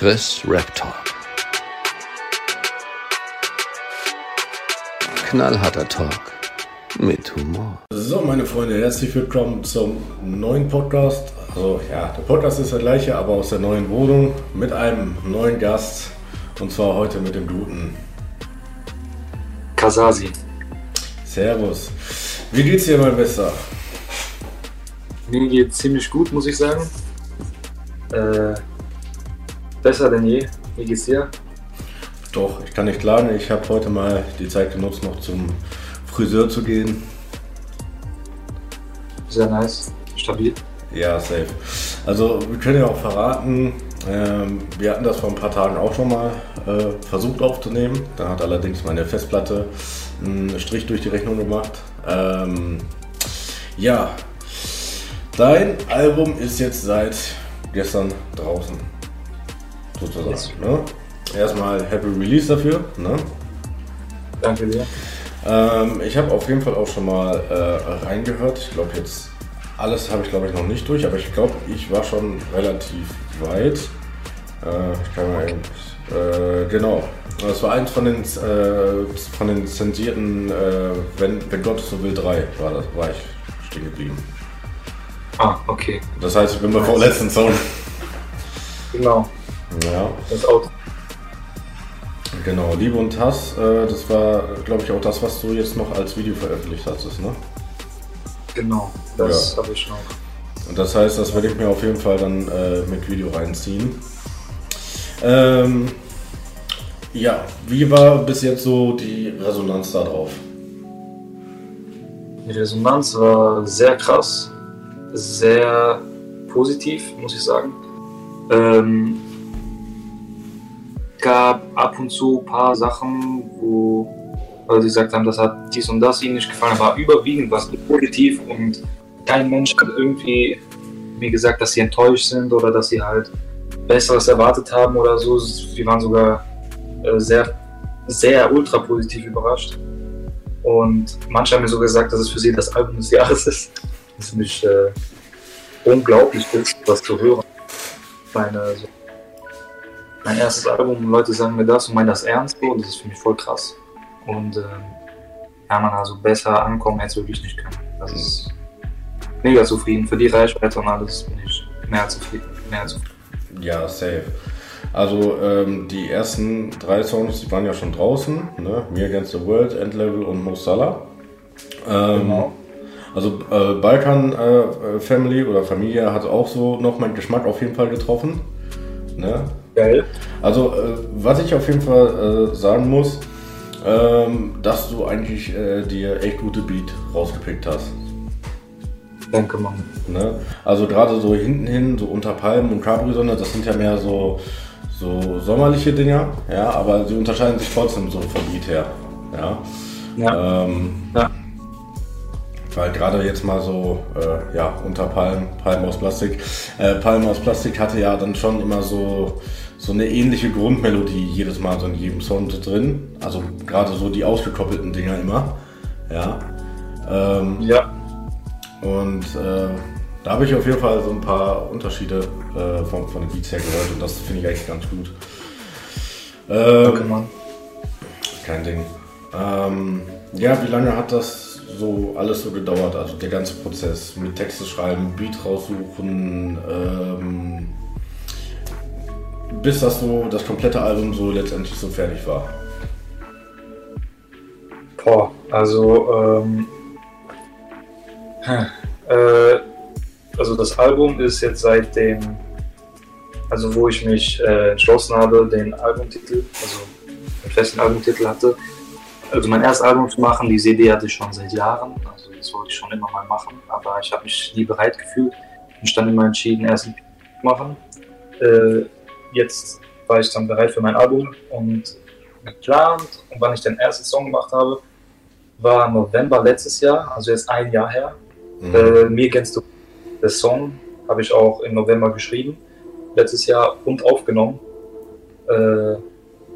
Chris Rap Talk. Knallharter Talk mit Humor. So, meine Freunde, herzlich willkommen zum neuen Podcast. Also, ja, der Podcast ist der gleiche, aber aus der neuen Wohnung mit einem neuen Gast. Und zwar heute mit dem guten Kasasi. Servus. Wie geht's dir, mein Bester? Mir geht's ziemlich gut, muss ich sagen. Äh, besser denn je. Wie geht's dir? Doch, ich kann nicht klagen. Ich habe heute mal die Zeit genutzt, noch zum Friseur zu gehen. Sehr nice. Stabil. Ja, safe. Also, wir können ja auch verraten, ähm, wir hatten das vor ein paar Tagen auch schon mal äh, versucht aufzunehmen. Da hat allerdings meine Festplatte einen Strich durch die Rechnung gemacht. Ähm, ja, dein Album ist jetzt seit gestern draußen. Sozusagen. Yes. Ne? Erstmal Happy Release dafür. Ne? Danke dir. Ähm, ich habe auf jeden Fall auch schon mal äh, reingehört. Ich glaube jetzt alles habe ich glaube ich noch nicht durch, aber ich glaube ich war schon relativ weit. Äh, ich kann mal eben, äh, genau. Das war eins von den äh, von den zensierten äh, wenn, wenn Gott so will 3 war das war ich stehen geblieben. Ah, okay. Das heißt ich bin beim vorletzten Song. Genau. Ja. Das Auto. Genau, Liebe und Hass, äh, das war, glaube ich, auch das, was du jetzt noch als Video veröffentlicht hattest, ne? Genau. Das Ja. habe ich noch. Und das heißt, das werde ich mir auf jeden Fall dann äh, mit Video reinziehen. Ähm, ja, wie war bis jetzt so die Resonanz darauf? Die Resonanz war sehr krass. Sehr positiv, muss ich sagen. Ähm, gab ab und zu ein paar Sachen, wo Leute gesagt haben, das hat dies und das ihnen nicht gefallen, aber überwiegend war es positiv und kein Mensch hat irgendwie mir gesagt, dass sie enttäuscht sind oder dass sie halt Besseres erwartet haben oder so. Wir waren sogar äh, sehr, sehr ultra positiv überrascht. Und manche haben mir sogar gesagt, dass es für sie das Album des Jahres ist. Das ist für mich äh, unglaublich, das zu hören. Meine, so, mein erstes Album, Leute sagen mir das und meinen das ernst so, und das ist für mich voll krass. Und ähm, ja, man also besser ankommen hätte es wirklich nicht können. Das ist mega zufrieden. Für die Reichweite und alles bin ich mehr als zufrieden. Mehr als zufrieden. Ja, safe. Also ähm, die ersten drei Songs, die waren ja schon draußen, ne? Me Against the World, Endlevel und Mo Salah. Ähm, Genau. Also äh, Balkan äh, Family oder Familie hat auch so noch meinen Geschmack auf jeden Fall getroffen. Ne? Geil. Also, äh, was ich auf jeden Fall äh, sagen muss, ähm, dass du eigentlich äh, dir echt gute Beat rausgepickt hast. Danke, Mann. Ne? Also gerade so hinten hin, so unter Palmen und Capri-Sonne, das sind ja mehr so, so sommerliche Dinger, ja, aber sie unterscheiden sich trotzdem so vom Beat her. Ja. Ja. Ähm, Ja. Weil gerade jetzt mal so, äh, ja, unter Palmen, Palmen aus Plastik. Äh, Palmen aus Plastik hatte ja dann schon immer so, so eine ähnliche Grundmelodie jedes Mal so in jedem Song so drin. Also gerade so die ausgekoppelten Dinger immer. Ja. Ähm, Ja. und äh, da habe ich auf jeden Fall so ein paar Unterschiede äh, von, von den Beats her gehört und das finde ich eigentlich ganz gut. Ähm, Mann. kein Ding. Ähm, ja, wie lange hat das so alles so gedauert? Also der ganze Prozess mit Texte schreiben, Beat raussuchen, ähm, bis das so das komplette Album so letztendlich so fertig war. Boah, also, ähm, äh, also das Album ist jetzt seit dem, also wo ich mich äh, entschlossen habe, den Albumtitel, also den festen Albumtitel hatte, also mein erstes Album zu machen, die CD hatte ich schon seit Jahren, also das wollte ich schon immer mal machen, aber ich habe mich nie bereit gefühlt und dann immer entschieden, erst ein zu machen. Äh, jetzt war ich dann bereit für mein Album und geplant und wann ich den ersten Song gemacht habe, war November letztes Jahr, also jetzt ein Jahr her. Mhm. Äh, Mir kennst du den Song, habe ich auch im November geschrieben, letztes Jahr und aufgenommen. Äh,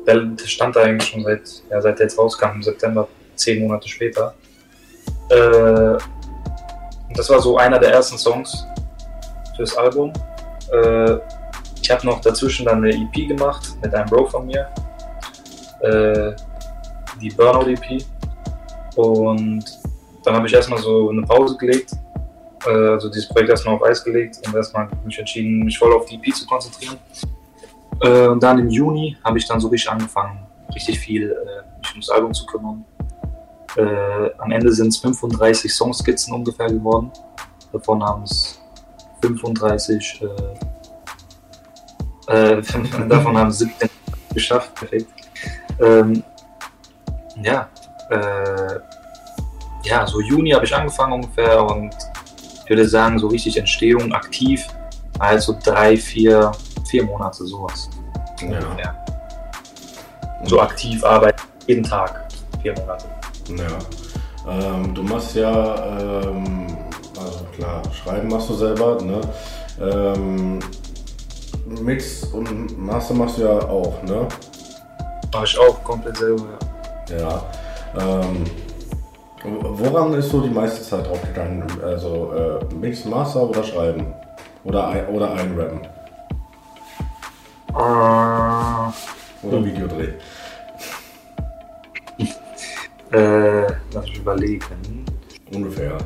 der stand da eigentlich schon seit, ja, seit der jetzt rauskam, im September, zehn Monate später. Äh, und das war so einer der ersten Songs fürs Album. Äh, ich habe noch dazwischen dann eine EP gemacht mit einem Bro von mir. Äh, die Burnout EP. Und dann habe ich erstmal so eine Pause gelegt. Äh, also dieses Projekt erstmal auf Eis gelegt und erstmal mich entschieden, mich voll auf die EP zu konzentrieren. Äh, und dann im Juni habe ich dann so richtig angefangen, richtig viel äh, mich ums Album zu kümmern. Äh, am Ende sind es 35 Songskizzen ungefähr geworden. Davon haben es 35, äh, davon haben 17 geschafft, perfekt. Ähm, ja, äh, ja, so Juni habe ich angefangen ungefähr und ich würde sagen, so richtig Entstehung aktiv, also drei, vier, vier Monate sowas. Ja. Ja. So aktiv arbeiten, jeden Tag, vier Monate. Ja. Ähm, du machst ja, ähm, also klar, schreiben machst du selber, ne? Mix und Master machst du ja auch, ne? Mache ich auch komplett selber. Ja. Ja. Ähm, woran ist so die meiste Zeit drauf gegangen? Also äh, Mix, Master oder Schreiben? Oder, ein, oder einrappen? Äh, Oder Videodreh? Äh, lass mich überlegen. Ungefähr.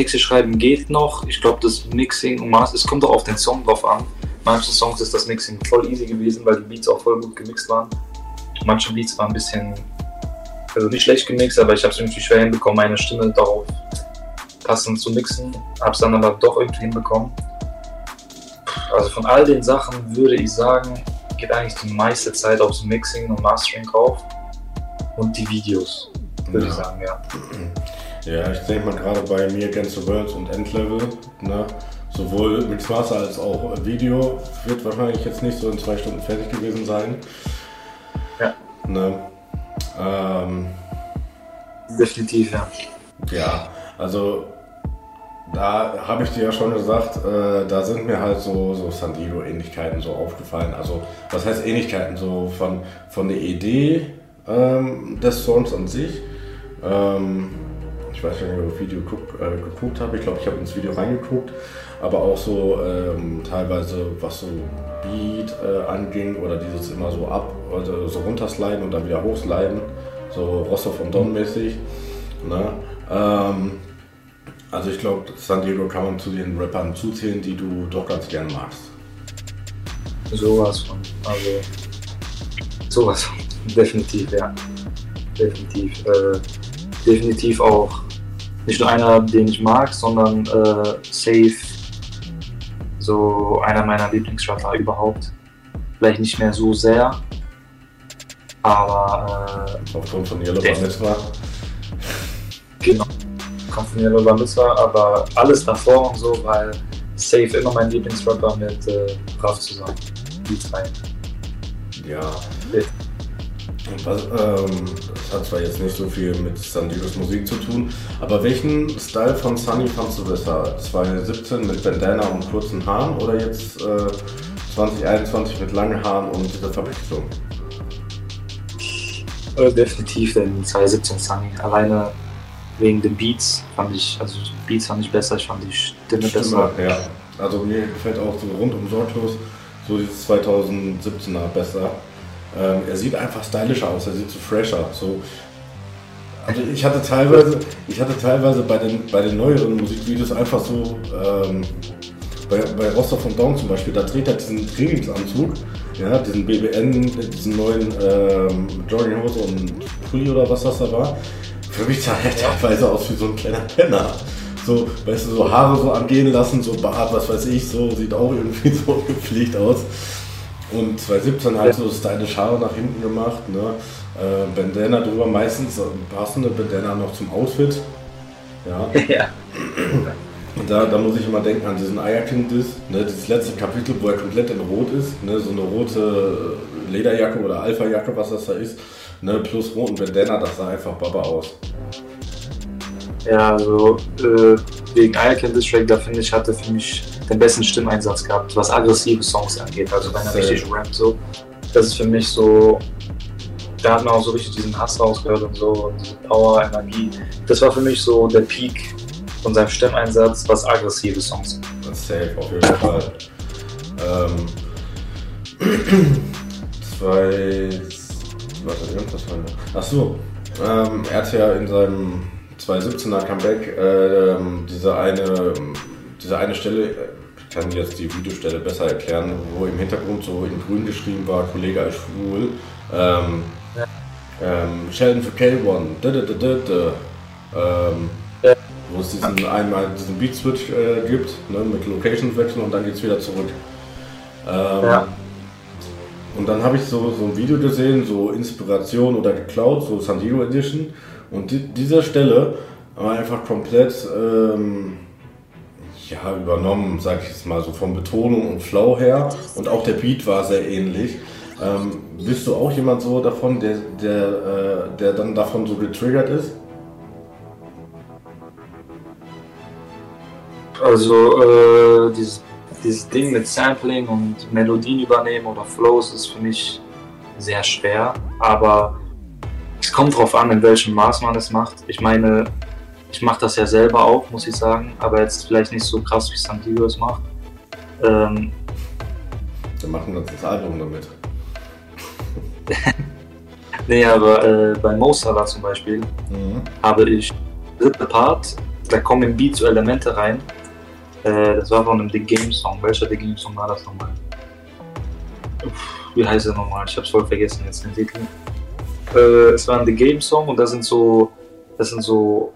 Texte schreiben geht noch. Ich glaube, das Mixing und Master, es kommt auch auf den Song drauf an. Manchen Songs ist das Mixing voll easy gewesen, weil die Beats auch voll gut gemixt waren. Manche Beats waren ein bisschen, also nicht schlecht gemixt, aber ich habe es irgendwie schwer hinbekommen, meine Stimme darauf passend zu mixen. Habe es dann aber doch irgendwie hinbekommen. Also von all den Sachen würde ich sagen, geht eigentlich die meiste Zeit aufs Mixing und Mastering drauf und die Videos, würde ich Ja. sagen, ja. Ja, ich denke mal gerade bei mir Against the Worlds und Endlevel, ne? sowohl Mix Master als auch Video wird wahrscheinlich jetzt nicht so in zwei Stunden fertig gewesen sein. Ja. Ne? Ähm, Definitiv, ja. ja, also da habe ich dir ja schon gesagt, äh, da sind mir halt so, so Sandido-Ähnlichkeiten so aufgefallen. Also, was heißt Ähnlichkeiten? So von, von der Idee ähm, des Songs an sich. Ähm, ich weiß nicht, ob ich das Video guck, äh, geguckt habe. Ich glaube, ich habe ins Video reingeguckt. Aber auch so ähm, teilweise, was so Beat äh, anging oder dieses immer so ab, also so runtersliden und dann wieder hochsliden. So Rostov und Don mäßig. Ne? Ähm, also ich glaube, San Diego kann man zu den Rappern zuzählen, die du doch ganz gern magst. Sowas von. Also, sowas von. Definitiv, ja. Definitiv. Äh, definitiv auch nicht nur einer, den ich mag, sondern äh, safe so einer meiner Lieblingsrapper überhaupt. Vielleicht nicht mehr so sehr, aber Aufgrund von Yellow äh, genau. Kommt von Yellow Vanessa, aber alles davor und so, weil safe immer mein Lieblingsrapper mit äh, Raff zusammen. Die zwei. Ja. Ja. Was, ähm, das hat zwar jetzt nicht so viel mit San Diegos Musik zu tun, aber welchen Style von Sunny fandst du besser? 2017 mit Bandana und kurzen Haaren oder jetzt äh, 2021 mit langen Haaren und dieser Verpixelung? Äh, definitiv den 2017 Sunny. Alleine wegen den Beats fand ich, also Beats fand ich besser, ich fand die Stimme besser. Ja, also mir gefällt auch so rundum sorglos so dieses 2017er besser. Ähm, er sieht einfach stylischer aus, er sieht so fresher. So. Also ich hatte teilweise, ich hatte teilweise bei den, bei den neueren Musikvideos einfach so, ähm, bei, bei Rostov von Dawn zum Beispiel, da dreht er diesen Trainingsanzug, ja, diesen BBN, diesen neuen ähm, Jogginghose und Pulli oder was das da war. Für mich sah er teilweise aus wie so ein kleiner Penner. So, weißt du, so Haare so angehen lassen, so Bart, was weiß ich, so sieht auch irgendwie so gepflegt aus. Und 2017 halt so stylisch Haare nach hinten gemacht, ne? Äh, Bandana drüber, meistens äh, passende Bandana noch zum Outfit. Ja. ja. Und da, da muss ich immer denken an diesen Eierkind-Diss, ne? dieses letzte Kapitel, wo er komplett in Rot ist, ne? so eine rote Lederjacke oder Alpha-Jacke, was das da ist, ne? plus roten Bandana, das sah einfach Baba aus. Ja, also äh, wegen Distrack, da finde ich, hatte für mich den besten Stimmeinsatz gehabt, was aggressive Songs angeht. Also wenn er richtig rappt, so. Das ist für mich so, da hat man auch so richtig diesen Hass rausgehört und so, und diese Power, Energie. Das war für mich so der Peak von seinem Stimmeinsatz, was aggressive Songs sind. Das safe, auf jeden Fall. Ähm, zwei. Warte, irgendwas war noch. Ach so. Ähm, er hat ja in seinem 2017er Comeback ähm, diese eine diese eine Stelle, ich kann jetzt die Videostelle besser erklären, wo im Hintergrund so in grün geschrieben war, Kollege als schwul. Ähm, Ja. ähm, Sheldon für K1. Da, da, da. Ähm, Ja. Wo es diesen einmal diesen Beat Switch äh, gibt, ne, mit Location wechseln und dann geht's wieder zurück. Ähm, Ja. Und dann habe ich so, so ein Video gesehen, so Inspiration oder geklaut, so San Diego Edition. Und die, diese Stelle war einfach komplett ähm, ja, übernommen, sag ich jetzt mal, so von Betonung und Flow her. Und auch der Beat war sehr ähnlich. Ähm, bist du auch jemand so davon, der, der, äh, der dann davon so getriggert ist? Also äh, dieses, dieses Ding mit Sampling und Melodien übernehmen oder Flows ist für mich sehr schwer, aber es kommt drauf an, in welchem Maß man es macht. Ich meine, ich mache das ja selber auch, muss ich sagen, aber jetzt vielleicht nicht so krass, wie San Diego es macht. Ähm, Wir machen uns das Album damit. nee, aber äh, bei Mo Salah zum Beispiel Mhm. habe ich dritte Part, da kommen im Beat so Elemente rein. Äh, das war von einem The Game Song. Welcher The Game Song war das nochmal? Uff, Wie heißt er nochmal? Ich hab's voll vergessen jetzt den Titel. Äh, es war ein The Game Song und da sind so, das sind so,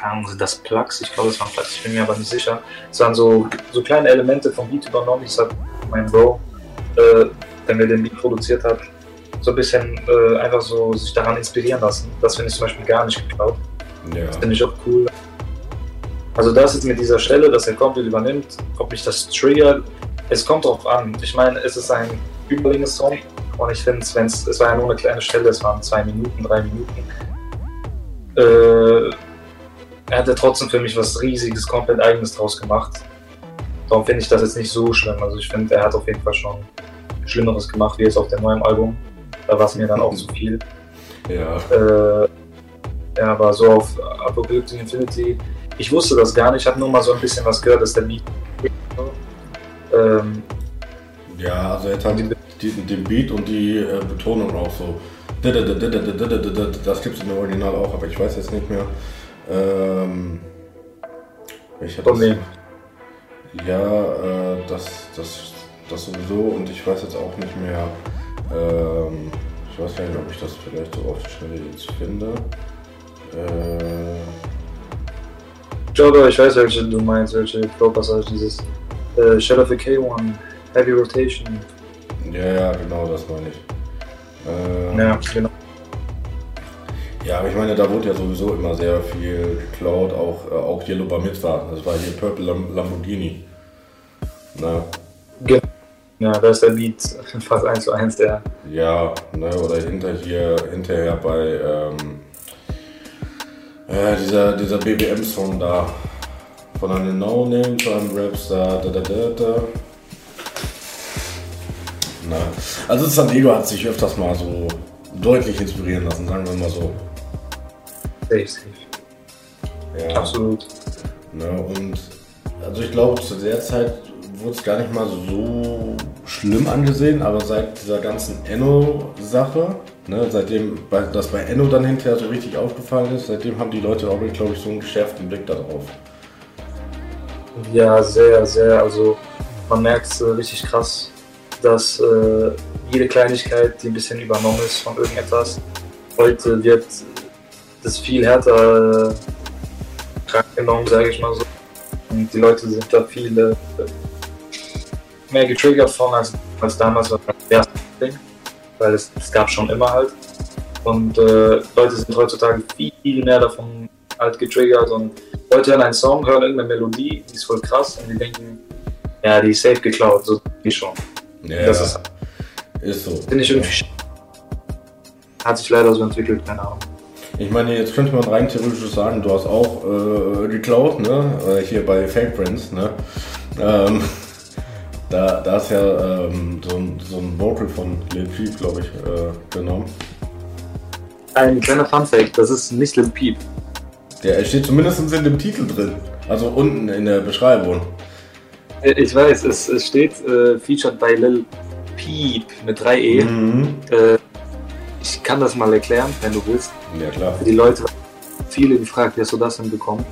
keine Ahnung, sind das Plugs? Ich glaube, das waren Plugs, ich bin mir aber nicht sicher. Es waren so, so kleine Elemente vom Beat übernommen. Ich sag, mein Bro, äh, der mir den Beat produziert hat, so ein bisschen äh, einfach so sich daran inspirieren lassen. Das finde ich zum Beispiel gar nicht geklaut. Ja. Das finde ich auch cool. Also das ist mit dieser Stelle, dass er komplett übernimmt, ob mich das triggert, es kommt drauf an. Ich meine, es ist ein Überlänge-Song und ich finde, wenn es, es war ja nur eine kleine Stelle, es waren zwei Minuten, drei Minuten. Äh, er hat ja trotzdem für mich was Riesiges, komplett Eigenes draus gemacht. Darum finde ich das jetzt nicht so schlimm. Also ich finde, er hat auf jeden Fall schon Schlimmeres gemacht, wie jetzt auf dem neuen Album. Da war es mir dann auch zu viel. Ja. Äh, ja, aber so auf Apocalyptic Infinity, ich wusste das gar nicht, ich habe nur mal so ein bisschen was gehört, dass der Beat. Ähm, Ja, also er hat halt den Beat und die äh, Betonung auch so. Das gibt es im Original auch, aber ich weiß jetzt nicht mehr. Ähm, welcher Von wem? Ja, äh, das, das, das sowieso und ich weiß jetzt auch nicht mehr. Ähm, ich weiß gar nicht, ob ich das vielleicht so auf die Schnelle jetzt finde. Äh, ich glaube, ich weiß, welche du meinst, welche Flow-Passage, dieses äh, Shadow of the K1, Heavy Rotation. ja, ja, genau, das meine ich. Ähm, Ja, genau. Ja, aber ich meine, da wurde ja sowieso immer sehr viel geklaut, auch, äh, auch Yellow Bar Mitzvah. Das war hier Purple Lam Lamborghini. Na, Ja, da ist der Beat fast eins zu eins der. ja, ne, oder hinter hier, hinterher bei ähm, äh, dieser, dieser BBM-Song da. Von einem No-Name zu einem Rapstar. Da, da, da, da. Na, also San Diego hat sich öfters mal so deutlich inspirieren lassen, sagen wir mal so. Safe, safe. Ja. Absolut. Ne, und also ich glaube, zu der Zeit wurde es gar nicht mal so schlimm angesehen, aber seit dieser ganzen Enno-Sache, ne, seitdem das bei Enno dann hinterher so richtig aufgefallen ist, seitdem haben die Leute auch, glaube ich, so einen geschärften Blick darauf. Ja, sehr, sehr. Also man merkt äh, richtig krass, dass äh, jede Kleinigkeit, die ein bisschen übernommen ist von irgendetwas, heute wird das viel härter äh, genommen, sage ich mal so. Und die Leute sind da viel äh, mehr getriggert von als, als damals war das Ding, weil es, es gab schon immer halt. Und äh, Leute sind heutzutage viel mehr davon halt getriggert und Leute hören einen Song, hören irgendeine Melodie, die ist voll krass und die denken, ja, die ist safe geklaut, so wie schon. Ja, Das ist, ist so. finde ich irgendwie hat sich leider so entwickelt, keine Ahnung. Ich meine, jetzt könnte man rein theoretisch sagen, du hast auch äh, geklaut, ne? Äh, Hier bei Fake Friends, ne? Ähm, da, da ist ja ähm, so, ein, so ein Vocal von Lil Peep, glaube ich, äh, genommen. Ein kleiner Funfact, das ist nicht Lil Peep. Der steht zumindest in dem Titel drin. Also unten in der Beschreibung. Äh, Ich weiß, es, es steht äh, featured by Lil Peep mit 3E. Mhm. Äh, ich kann das mal erklären, wenn du willst. Ja, klar. Für die Leute, viele gefragt, wie hast du das denn bekommen?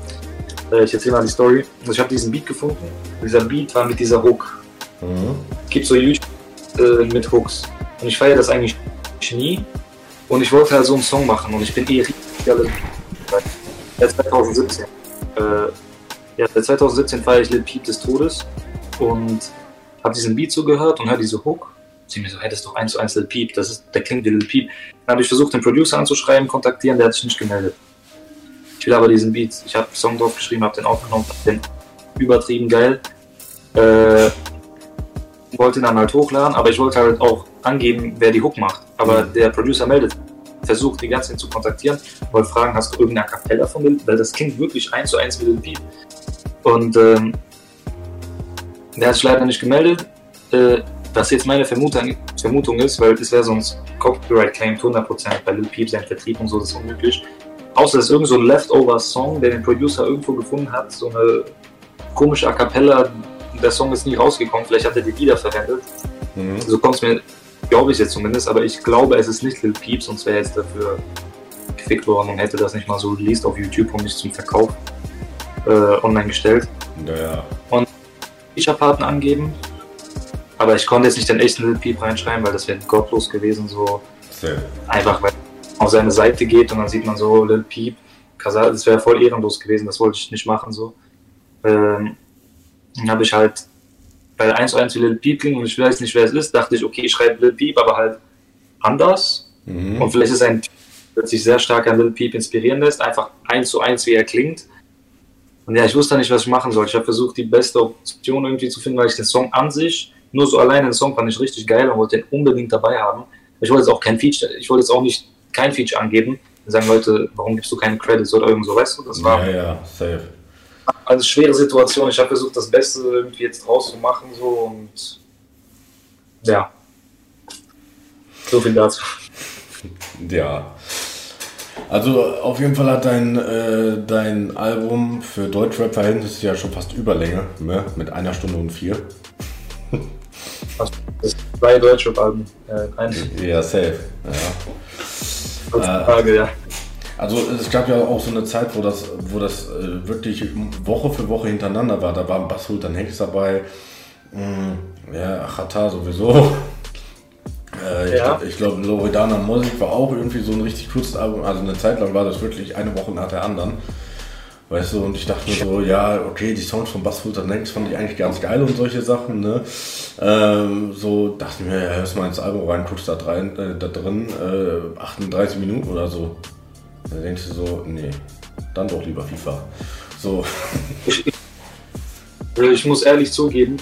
Äh, ich erzähle mal die Story. Also ich habe diesen Beat gefunden. Dieser Beat war mit dieser Hook. Mhm. gibt so YouTube äh, mit Hooks. Und ich feiere das eigentlich nie. Und ich wollte halt so einen Song machen und ich bin eh richtig. Ja, 2017. Äh, ja, seit 2017 feiere ich Lil Peep des Todes und habe diesen Beat so gehört und höre diese Hook. Sie mir so, hey, das ist doch eins zu eins Lil Peep, das ist, der klingt wie Lil Peep. Dann habe ich versucht, den Producer anzuschreiben, kontaktieren, der hat sich nicht gemeldet. Ich will aber diesen Beat, ich habe einen Song drauf geschrieben, habe den aufgenommen, hab den übertrieben geil. Äh, wollte ihn dann halt hochladen, aber ich wollte halt auch angeben, wer die Hook macht. Aber Mhm. der Producer meldet, versucht die ganze Zeit zu kontaktieren, wollte fragen, hast du irgendeine Kapelle von Lil Weil das klingt wirklich eins zu eins wie Lil Peep. Und ähm, der hat sich leider nicht gemeldet. Äh, was jetzt meine Vermutung, Vermutung ist, weil es wäre sonst Copyright Claim 100% bei Lil Peep, sein Vertrieb und so, das ist unmöglich. Außer es ist irgend so ein Leftover-Song, der den Producer irgendwo gefunden hat, so eine komische A Cappella, der Song ist nie rausgekommen, vielleicht hat er die wiederverwendet. Mhm. So kommt es mir, glaube ich jetzt zumindest, aber ich glaube, es ist nicht Lil Peep, sonst wäre jetzt dafür gefickt worden und hätte das nicht mal so released auf YouTube und nicht zum Verkauf äh, online gestellt. Ja, Feature-Partner angeben, aber ich konnte jetzt nicht den echten Lil Peep reinschreiben, weil das wäre gottlos gewesen, so sehr. einfach, weil man auf seine Seite geht und dann sieht man so Lil Peep, das wäre voll ehrenlos gewesen, das wollte ich nicht machen, so. Ähm, dann habe ich halt, weil 1 zu 1 wie Lil Peep ging und ich weiß nicht, wer es ist, dachte ich, okay, ich schreibe Lil Peep, aber halt anders. Mhm. Und vielleicht ist ein Typ, der sich sehr stark an Lil Peep inspirieren lässt, einfach 1 zu 1, wie er klingt. Und ja, ich wusste nicht, was ich machen soll. Ich habe versucht, die beste Option irgendwie zu finden, weil ich den Song an sich, nur so alleine den Song fand ich richtig geil und wollte den unbedingt dabei haben. Ich wollte jetzt auch kein Feature, ich wollte jetzt auch nicht kein Feature angeben und sagen, Leute, warum gibst du keine Credits oder irgend so, weißt du? Das war Ja, ja, safe. eine schwere Situation. Ich habe versucht, das Beste irgendwie jetzt draus zu machen, so und ja. So viel dazu. Ja. Also auf jeden Fall hat dein, äh, dein Album für Deutschrap-Verhältnisse ja schon fast Überlänge, ne? mit einer Stunde und vier. Das ist zwei Deutschrap-Alben. Äh, ein Ja, safe. Ja. heutzutage, ja. Also es gab ja auch so eine Zeit, wo das, wo das äh, wirklich Woche für Woche hintereinander war. Da war Basul dann Hengst dabei, mm, ja, Achata sowieso. Äh, Ja. Ich, ich glaube, Loredana Musik war auch irgendwie so ein richtig kurzes Album. Also eine Zeit lang war das wirklich eine Woche nach der anderen. Weißt du, und ich dachte mir so, ja, okay, die Songs von Bass Fulton Next fand ich eigentlich ganz geil und solche Sachen, ne? Ähm, so dachte ich mir, ja, hörst mal ins Album rein, guckst da, äh, da drin, äh, 38 Minuten oder so. Dann denkst du so, nee, dann doch lieber FIFA. So, Also ich muss ehrlich zugeben,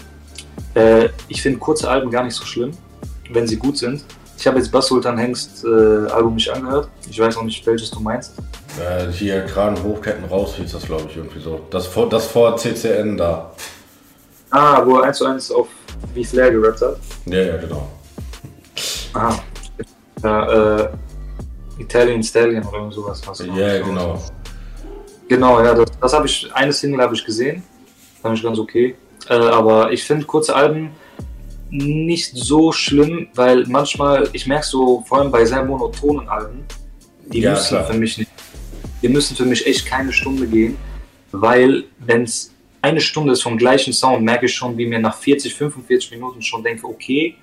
äh, ich finde kurze Alben gar nicht so schlimm, wenn sie gut sind. Ich habe jetzt Bass Sultan Hengst äh, Album nicht angehört. Ich weiß auch nicht, welches du meinst. äh, hier Kragen hochketten raus hieß das, glaube ich, irgendwie so. Das vor, das vor CCN da. Ah, wo er 1 zu 1 auf Wie Flair gerappt hat. Ja, ja, genau. Aha. Ja, äh, Italian Stallion oder irgend sowas. Was Ja, genau. Genau, ja, das, das habe ich, eine Single habe ich gesehen. Fand ich ganz okay. Äh, aber ich finde kurze Alben nicht so schlimm, weil manchmal, ich merke so, vor allem bei sehr monotonen Alben, die Ja, müssen klar. für mich nicht, die müssen für mich echt keine Stunde gehen, weil wenn es eine Stunde ist vom gleichen Sound, merke ich schon, wie mir nach 40, 45 Minuten schon denke, okay,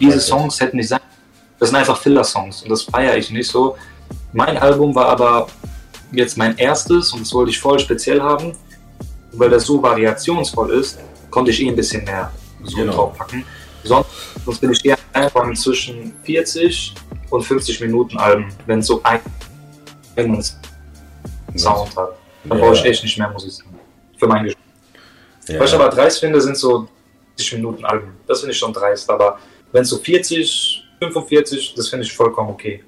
diese Songs hätten nicht sein. Das sind einfach Filler-Songs und das feiere ich nicht so. Mein Album war aber jetzt mein erstes und das wollte ich voll speziell haben. Weil das so variationsvoll ist, konnte ich eh ein bisschen mehr so Genau. draufpacken. Sonst, bin ich eher einfach zwischen 40 und 50 Minuten Alben, wenn es so ein einen Sound hat. Dann Ja. brauche ich echt nicht mehr Musik. Für meinen Geschmack. Ja. Was ich aber dreist finde, sind so 40 Minuten Alben. Das finde ich schon dreist. Aber wenn es so 40, 45, das finde ich vollkommen okay.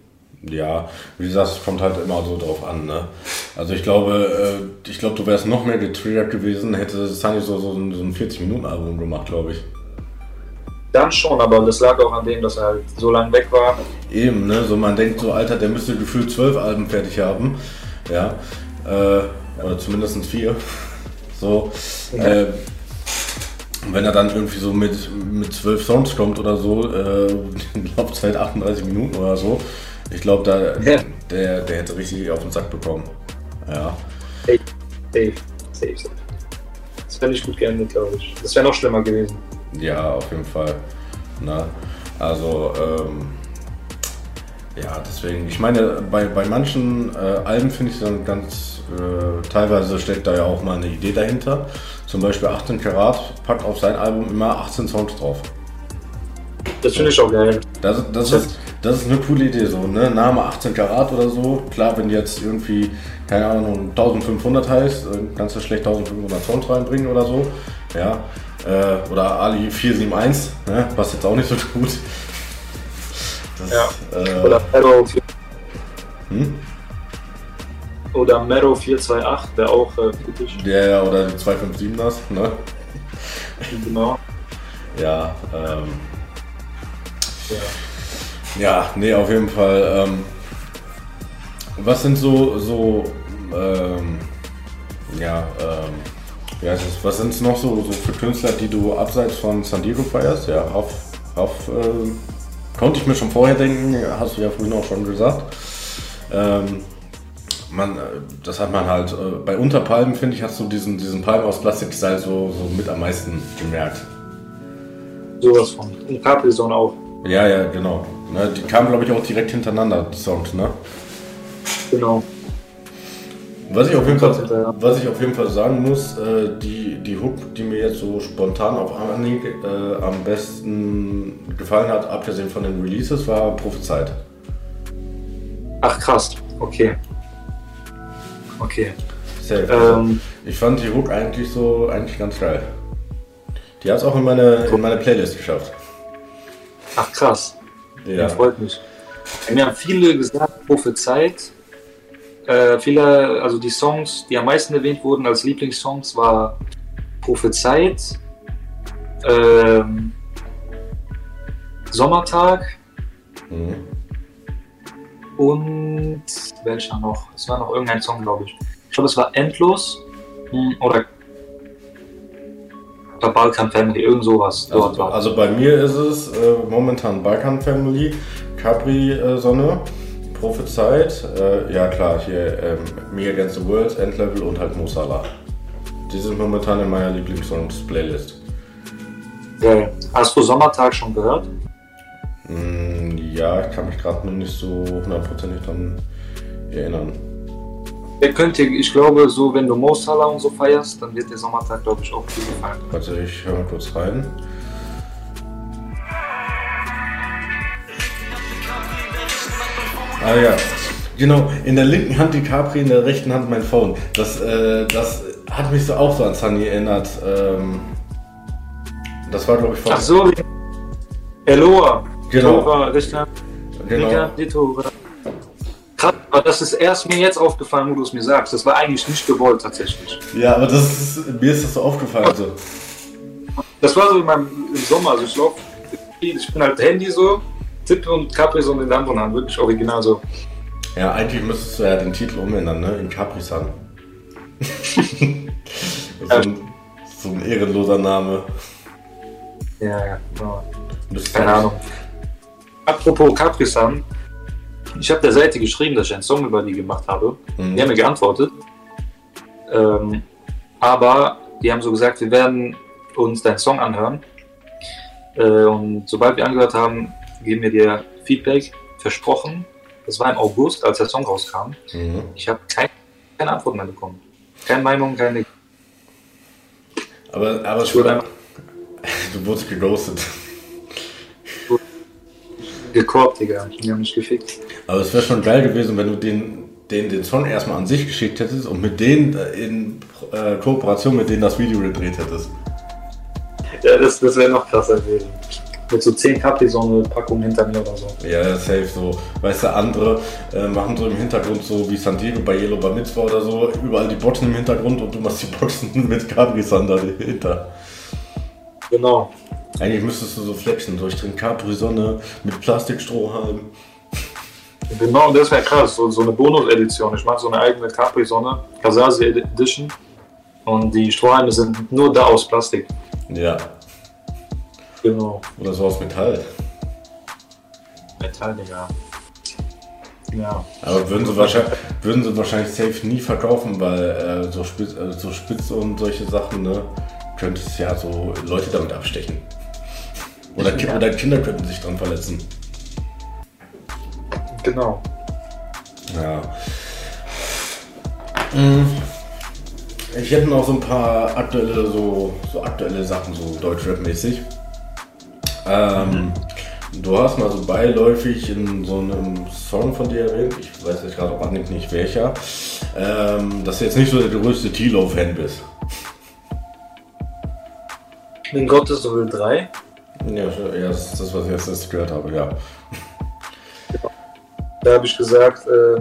Ja, wie gesagt, es kommt halt immer so drauf an, ne? Also ich glaube, äh, ich glaube, du wärst noch mehr getriggert gewesen, hätte Sunny so, so, ein- so ein 40-Minuten-Album gemacht, glaube ich. Dann schon, aber das lag auch an dem, dass er halt so lange weg war. Eben, ne? So man denkt so, Alter, der müsste gefühlt zwölf Alben fertig haben. Ja. Äh, oder zumindest vier. So. Äh, wenn er dann irgendwie so mit, mit zwölf Songs kommt oder so, äh, Laufzeit 38 Minuten oder so, ich glaube, da Ja. der, der hätte richtig auf den Sack bekommen. Ja. Safe, safe, safe, safe. Das wäre nicht gut geendet, glaube ich. Das wäre noch schlimmer gewesen. Ja, auf jeden Fall. Na, also, ähm, ja, deswegen, ich meine, bei, bei manchen äh, Alben finde ich dann ganz, äh, teilweise steckt da ja auch mal eine Idee dahinter. Zum Beispiel 18 Karat packt auf sein Album immer 18 Songs drauf. Das finde ich auch geil. Das, das, ist, das ist eine coole Idee, so, ne? Name 18 Karat oder so. Klar, wenn jetzt irgendwie, keine Ahnung, 1500 heißt, kannst du schlecht 1500 Songs reinbringen oder so. Ja. Äh, oder Ali 471, ne? Passt jetzt auch nicht so gut. Das, Ja. Äh, Oder Mero, vier- hm? oder Mero 428, der auch äh, kritisch. Ja, ja, oder die 257 das, ne? Genau. Ja, ähm, Ja. Ja, nee, auf jeden Fall. Ähm, was sind so, so ähm, ja, ähm, heißt es, was sind noch so, so für Künstler, die du abseits von San Diego feierst? Ja, auf, auf ähm, konnte ich mir schon vorher denken, hast du ja vorhin auch schon gesagt. Ähm, man, äh, das hat man halt, äh, bei Unterpalmen, finde ich, hast du diesen, diesen Palmen aus Plastikstyle so, so mit am meisten gemerkt. Sowas von. Und Capri-Sonne auch. Ja, ja, genau. Ne, die kamen, glaube ich, auch direkt hintereinander, die Songs, ne? Genau. Was ich auf jeden Fall, was ich auf jeden Fall sagen muss, äh, die, die Hook, die mir jetzt so spontan auf Anhieb äh, am besten gefallen hat, abgesehen von den Releases, war Prophezeit. Ach krass. Okay. Okay. Safe. Ähm, ich fand die Hook eigentlich so eigentlich ganz geil. Die hat es auch in meine, in meine Playlist geschafft. ach krass. Ja. Ja. freut mich. Mir haben viele gesagt, prophezeit. Äh, viele, also die Songs, die am meisten erwähnt wurden als Lieblingssongs, war Prophezeit, ähm, Sommertag Mhm. und welcher noch? Es war noch irgendein Song, glaube ich. Ich glaube, es war Endlos hm, oder, oder Balkan Family, irgend sowas. Dort Also, war. also bei mir ist es äh, momentan Balkan Family, Capri äh, Sonne, Prophezeit, äh, ja klar, hier ähm, Me Against the World, Endlevel und halt Mo Salah. Die sind momentan in meiner Lieblingssongs-Playlist. Geil. Hast du Sommertag schon gehört? Mm, ja, ich kann mich gerade noch nicht so hundertprozentig dran erinnern. Der könnte, ich glaube, so wenn du Mo Salah und so feierst, dann wird der Sommertag, glaube ich, auch dir gefallen. Warte, ich höre mal kurz rein. Ah ja, genau. In der linken Hand die Capri, in der rechten Hand mein Phone. Das, äh, das hat mich so auch so an Sunny erinnert. Ähm, das war, glaube ich, von... Ach so, Eloa. Genau. Tora, Richter, genau. Krass, aber das ist erst mir jetzt aufgefallen, wo du es mir sagst. Das war eigentlich nicht gewollt, tatsächlich. Ja, aber das ist, mir ist das so aufgefallen. So. Das war so in meinem, im Sommer. Also ich laufe, ich bin halt Handy so, tippe und Capri so in anderen Hand. Wirklich original so. Ja, eigentlich müsstest du ja den Titel umändern, ne? In Capri-San. so, ein, so ein ehrenloser Name. Ja, ja, genau. Keine Ahnung. Apropos Capri-San. Ich habe der Seite geschrieben, dass ich einen Song über die gemacht habe. Mhm. Die haben mir geantwortet. Ähm, aber die haben so gesagt, wir werden uns deinen Song anhören. Äh, und sobald wir angehört haben, geben wir dir Feedback. Versprochen. Das war im August, als der Song rauskam. Mhm. Ich habe kein, keine Antwort mehr bekommen. Keine Meinung, keine. Aber, aber Ich wurde du wurdest geghostet. gekorbt, Digga. Die haben mich gefickt. Aber es wäre schon geil gewesen, wenn du den, den, den Song erstmal an sich geschickt hättest und mit denen äh, in äh, Kooperation mit denen das Video gedreht hättest. Ja, das, das wäre noch krasser gewesen. Mit so 10 Capri-Sonne-Packungen hinter mir oder so. Ja, safe so. Weißt du, andere äh, machen so im Hintergrund so wie San Diego bei Yellow Bar Mitzvah oder so, überall die Boxen im Hintergrund und du machst die Boxen mit Capri-San dahinter. Genau. Eigentlich müsstest du so flexen, so ich trinke Capri-Sonne mit Plastikstrohhalm. Genau, das wäre krass, so, so eine Bonus-Edition. Ich mache so eine eigene Capri-Sonne, Kasasi Edition. Und die Strohhalme sind nur da aus Plastik. Ja. Genau. Oder so aus Metall. Metall, Digga. Ja. Aber würden sie wahrscheinlich, würden sie wahrscheinlich safe nie verkaufen, weil äh, so, Spitz, äh, so Spitz und solche Sachen, ne, könnte es ja so Leute damit abstechen. Oder, Ja. oder Kinder könnten sich dran verletzen. Genau. Ja. Mm. Ich hätte noch so ein paar aktuelle, so, so aktuelle Sachen, so Deutschrap-mäßig. Ähm, Du hast mal so beiläufig in so einem Song von dir erwähnt, ich weiß jetzt gerade Anhieb nicht welcher, ähm, dass du jetzt nicht so der größte Tilo-Fan bist. In Gottes Will 3. Ja, ja, das ist das, was ich jetzt erst gehört habe, ja. Da habe ich gesagt, äh,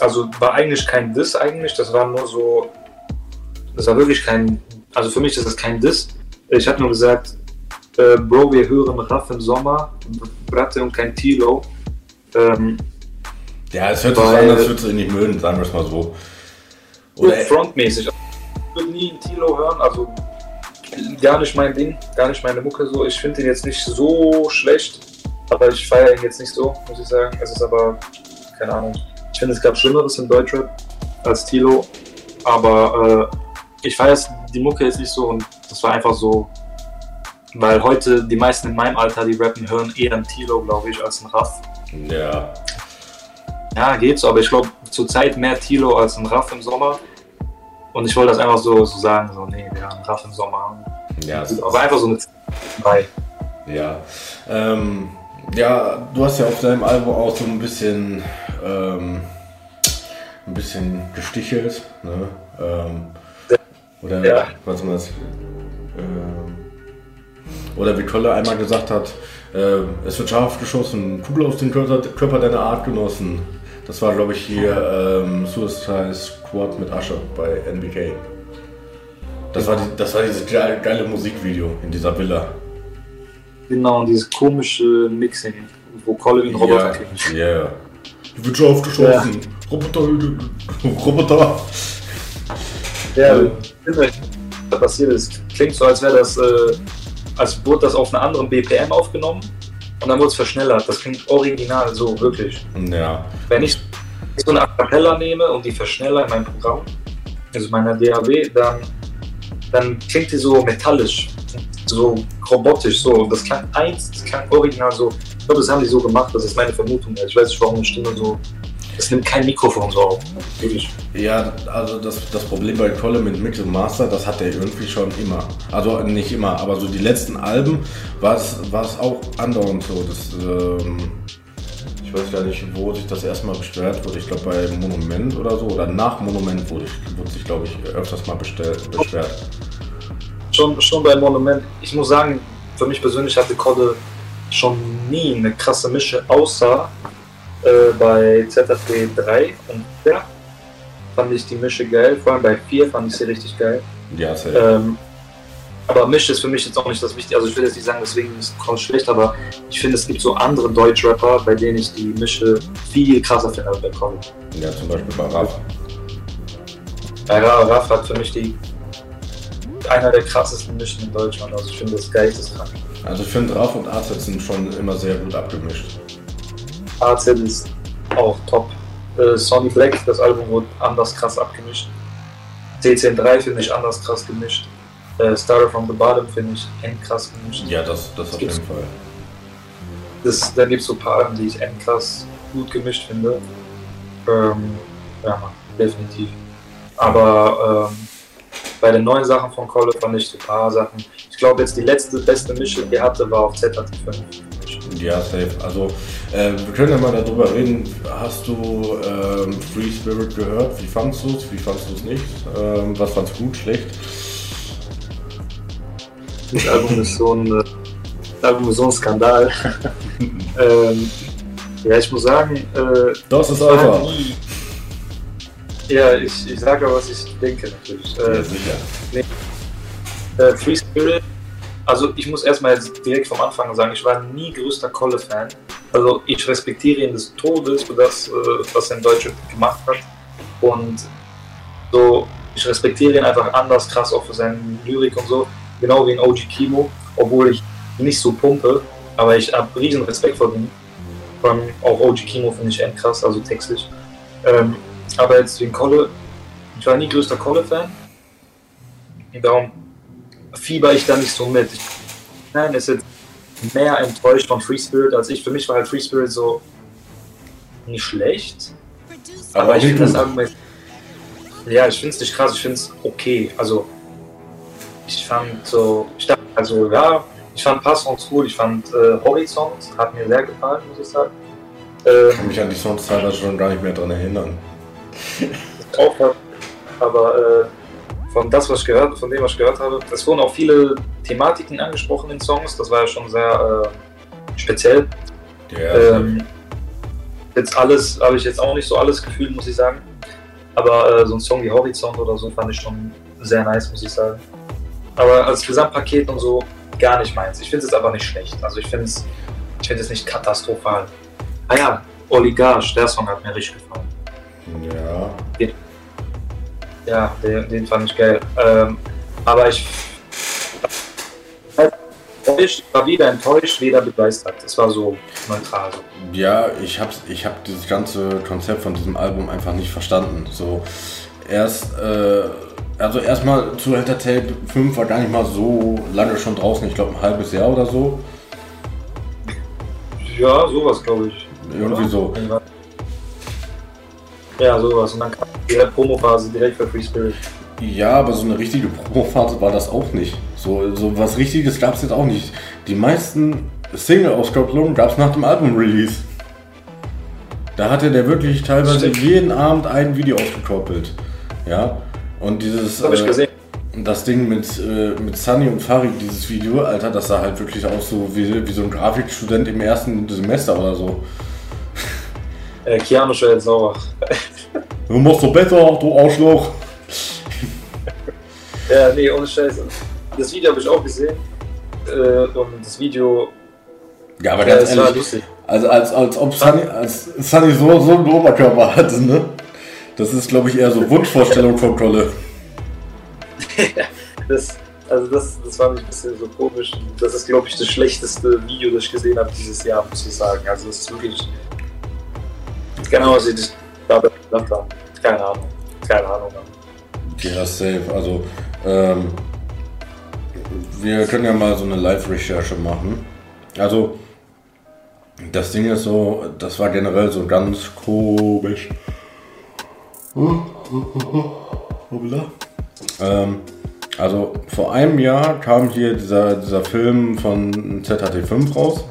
also war eigentlich kein Diss eigentlich, das war nur so, das war wirklich kein, also für mich ist das kein Diss. Ich habe nur gesagt, äh, Bro, wir hören Raff im Sommer, Bratte und kein Tilo. Ähm, Ja, es hört sich an, als würdest du ihn nicht mögen, sagen wir es mal so. Oder, frontmäßig. Ich würde nie einen Tilo hören, also gar nicht mein Ding, gar nicht meine Mucke so. Ich finde ihn jetzt nicht so schlecht, aber ich feiere ihn jetzt nicht so, muss ich sagen. Es ist aber, keine Ahnung. Ich finde, es gab Schlimmeres im Deutschrap als Tilo, aber äh, ich feiere die Mucke jetzt nicht so und das war einfach so, weil heute die meisten in meinem Alter, die rappen, hören eher einen Tilo, glaube ich, als einen Raff. ja, Ja, geht so, aber ich glaube zurzeit mehr Tilo als ein Raff im Sommer. Und ich wollte das einfach so, so sagen, so, nee, wir haben Raff im Sommer. ja, Aber einfach so eine bei. Ja. Ähm, ja, du hast ja auf deinem Album auch so ein bisschen, ähm, ein bisschen gestichelt, ne? Ähm, oder Ja. was man das? Ähm, oder wie Kolle einmal gesagt hat, äh, es wird scharf geschossen, Kugel aus dem Körper, Körper deiner Art genossen. Das war, glaube ich, hier ähm, Suicide Squad mit Asche bei NBK. Das war, die, das war dieses geile, geile Musikvideo in dieser Villa. Genau, und dieses komische Mixing, wo Colin Roboter Ja, klingt. yeah. Du wird schon aufgeschossen. Roboter, Roboter. Ja, was passiert ist. Klingt so, als wäre das, äh, als wurde das auf einer anderen BPM aufgenommen und dann wurde es verschnellert. Das klingt original so, wirklich. Ja, Wenn ich so eine A Cappella nehme und die verschnelle in meinem Programm, also meiner DAW, dann, dann klingt die so metallisch, so robotisch, so. Das klang eins, das klang original so. Ich glaube, das haben die so gemacht, das ist meine Vermutung. Ich weiß nicht, warum eine Stimme so. Es nimmt kein Mikrofon so auf. Wirklich. ja also das, das Problem bei Kolle mit Mix und Master, das hat er irgendwie schon immer. Also nicht immer, aber so die letzten Alben war es auch andauernd so. Das, ähm, ich weiß gar nicht, wo sich das erstmal beschwert wurde. Ich glaube bei Monument oder so. Oder nach Monument wurde, ich, wurde sich, glaube ich, öfters mal bestellt, beschwert. Schon, schon bei Monument, ich muss sagen, für mich persönlich hatte Kodde schon nie eine krasse Mische, außer äh, bei ZFP 3 und 4 fand ich die Mische geil, vor allem bei 4 fand ich sie richtig geil. Ja, safe. Ähm, aber Mische ist für mich jetzt auch nicht das Wichtige, also ich will jetzt nicht sagen, deswegen ist Kodde schlecht, aber ich finde, es gibt so andere Deutschrapper, bei denen ich die Mische viel krasser finde als bei Kodde. Ja, zum Beispiel bei Raff. Bei Ra Raff hat für mich die einer der krassesten Mischen in Deutschland, also ich finde das geisteskrank. Also ich finde Raff und AZ sind schon immer sehr gut abgemischt. AZ ist auch top. Äh, Sonic Black, das Album wurde anders krass abgemischt. C103 finde ich anders krass gemischt. Äh, Starter from the Bottom finde ich endkrass gemischt. Ja, das, das auf jeden Fall. Das, da gibt es so ein paar Alben, die ich endkrass gut gemischt finde. Ähm, ja, definitiv. Aber ähm, bei den neuen Sachen von Kolle fand ich so ein paar Sachen. Ich glaube, jetzt die letzte beste Mische, die er hatte, war auf ZT5. Ja, safe. Also, äh, wir können ja mal darüber reden. Hast du ähm, Free Spirit gehört? Wie fandest du es? Wie fandest du es nicht? Ähm, was fandst du gut, schlecht? Das Album ist so ein, äh, Album ist so ein Skandal. ähm, ja, ich muss sagen, äh, Das ist Alpha. nie- Ja, ich, ich sage, was ich denke natürlich. Ja, Äh, sicher. äh, Free Spirit, also ich muss erstmal jetzt direkt vom Anfang sagen, ich war nie größter Kolle-Fan. also ich respektiere ihn des Todes für das, äh, was er in Deutschland gemacht hat. Und so, ich respektiere ihn einfach anders krass auch für seine Lyrik und so. Genau wie in OG Kimo, obwohl ich nicht so pumpe, aber ich habe riesen Respekt vor ihm. Auch OG Kimo finde ich echt krass, also textlich. Ähm, aber jetzt wegen Kolle, ich war nie größter Kolle-Fan. Darum fieber ich da nicht so mit. Nein, ist jetzt mehr enttäuscht von Free Spirit als ich. Für mich war halt Free Spirit so nicht schlecht. Aber Aber ich finde das gut. Argument. Ja, ich finde es nicht krass, ich finde es okay. Also, ich fand so. Ich dachte, also, ja, ich fand ein paar Songs cool. Ich fand äh, Horizont, hat mir sehr gefallen, muss ich sagen. Ich Ähm, kann mich an die Songs teilweise schon gar nicht mehr dran erinnern. auch, aber äh, von das, was ich gehört, von dem, was ich gehört habe, es wurden auch viele Thematiken angesprochen in Songs. Das war ja schon sehr äh, speziell. Ja, Ähm, jetzt alles, habe ich jetzt auch nicht so alles gefühlt, muss ich sagen. Aber äh, so ein Song wie Horizont oder so fand ich schon sehr nice, muss ich sagen. Aber als Gesamtpaket und so gar nicht meins. Ich finde es aber nicht schlecht. Also ich finde es ich finde es nicht katastrophal. Ah ja, Oligarch, der Song hat mir richtig gefallen. ja. Ja, den, den fand ich geil. Ähm, aber ich war weder enttäuscht, weder begeistert. Es war so neutral. Ja, ich hab's, ich hab dieses ganze Konzept von diesem Album einfach nicht verstanden. So erst, äh, also erstmal zu Entertail 5 war gar nicht mal so lange schon draußen, ich glaube ein halbes Jahr oder so. Ja, sowas glaube ich. Irgendwie so. Ja, sowas. Und dann kam die Promo-Phase direkt für Free Spirit. Ja, aber so eine richtige Promophase war das auch nicht. So, so was Richtiges gab es jetzt auch nicht. Die meisten Single-Auskopplungen gab es nach dem Album-Release. Da hatte der wirklich teilweise Stimmt. jeden Abend ein Video ausgekoppelt. Ja. Und dieses. Das habe ich äh, gesehen. Das Ding mit, äh, mit Sunny und Farid, dieses Video, Alter, das sah halt wirklich aus so wie, wie so ein Grafikstudent im ersten Semester oder so. Äh, Keanu jetzt sauer. Du machst doch besser, du Arschloch. Ja, nee, ohne Scheiße. Das Video habe ich auch gesehen. Äh, und das Video, Ja, aber ja, ganz war ehrlich, lustig. also als, als ob Sunny, als Sunny so, so einen Oberkörper hatte, ne? Das ist, glaube ich, eher so Wunschvorstellung von Kolle. Das, also das, das fand ich ein bisschen so komisch. Das ist, glaube ich, das schlechteste Video, das ich gesehen habe dieses Jahr, muss ich sagen. Also es ist wirklich genau, was ich das dabei gedacht habe. Keine Ahnung. Keine Ahnung. Ja, safe. Also, ähm, wir können ja mal so eine Live-Recherche machen. Also, das Ding ist so, das war generell so ganz komisch. Ähm, also, vor einem Jahr kam hier dieser, dieser Film von ZHT5 raus.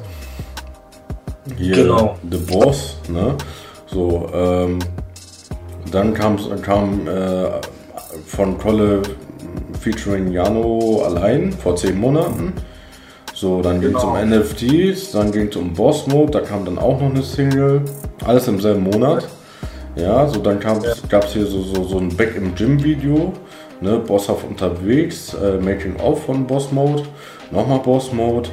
Hier, Genau. The Boss, ne? So, ähm, dann kam äh, von Kolle featuring Jano allein vor zehn Monaten. So, dann ging es Genau. um NFTs, dann ging es um Boss Mode, da kam dann auch noch eine Single. Alles im selben Monat. Ja, so dann gab es hier so, so, so ein Back im Gym Video. Ne, Bosshaft unterwegs, äh, Making of von Boss Mode, nochmal Boss Mode.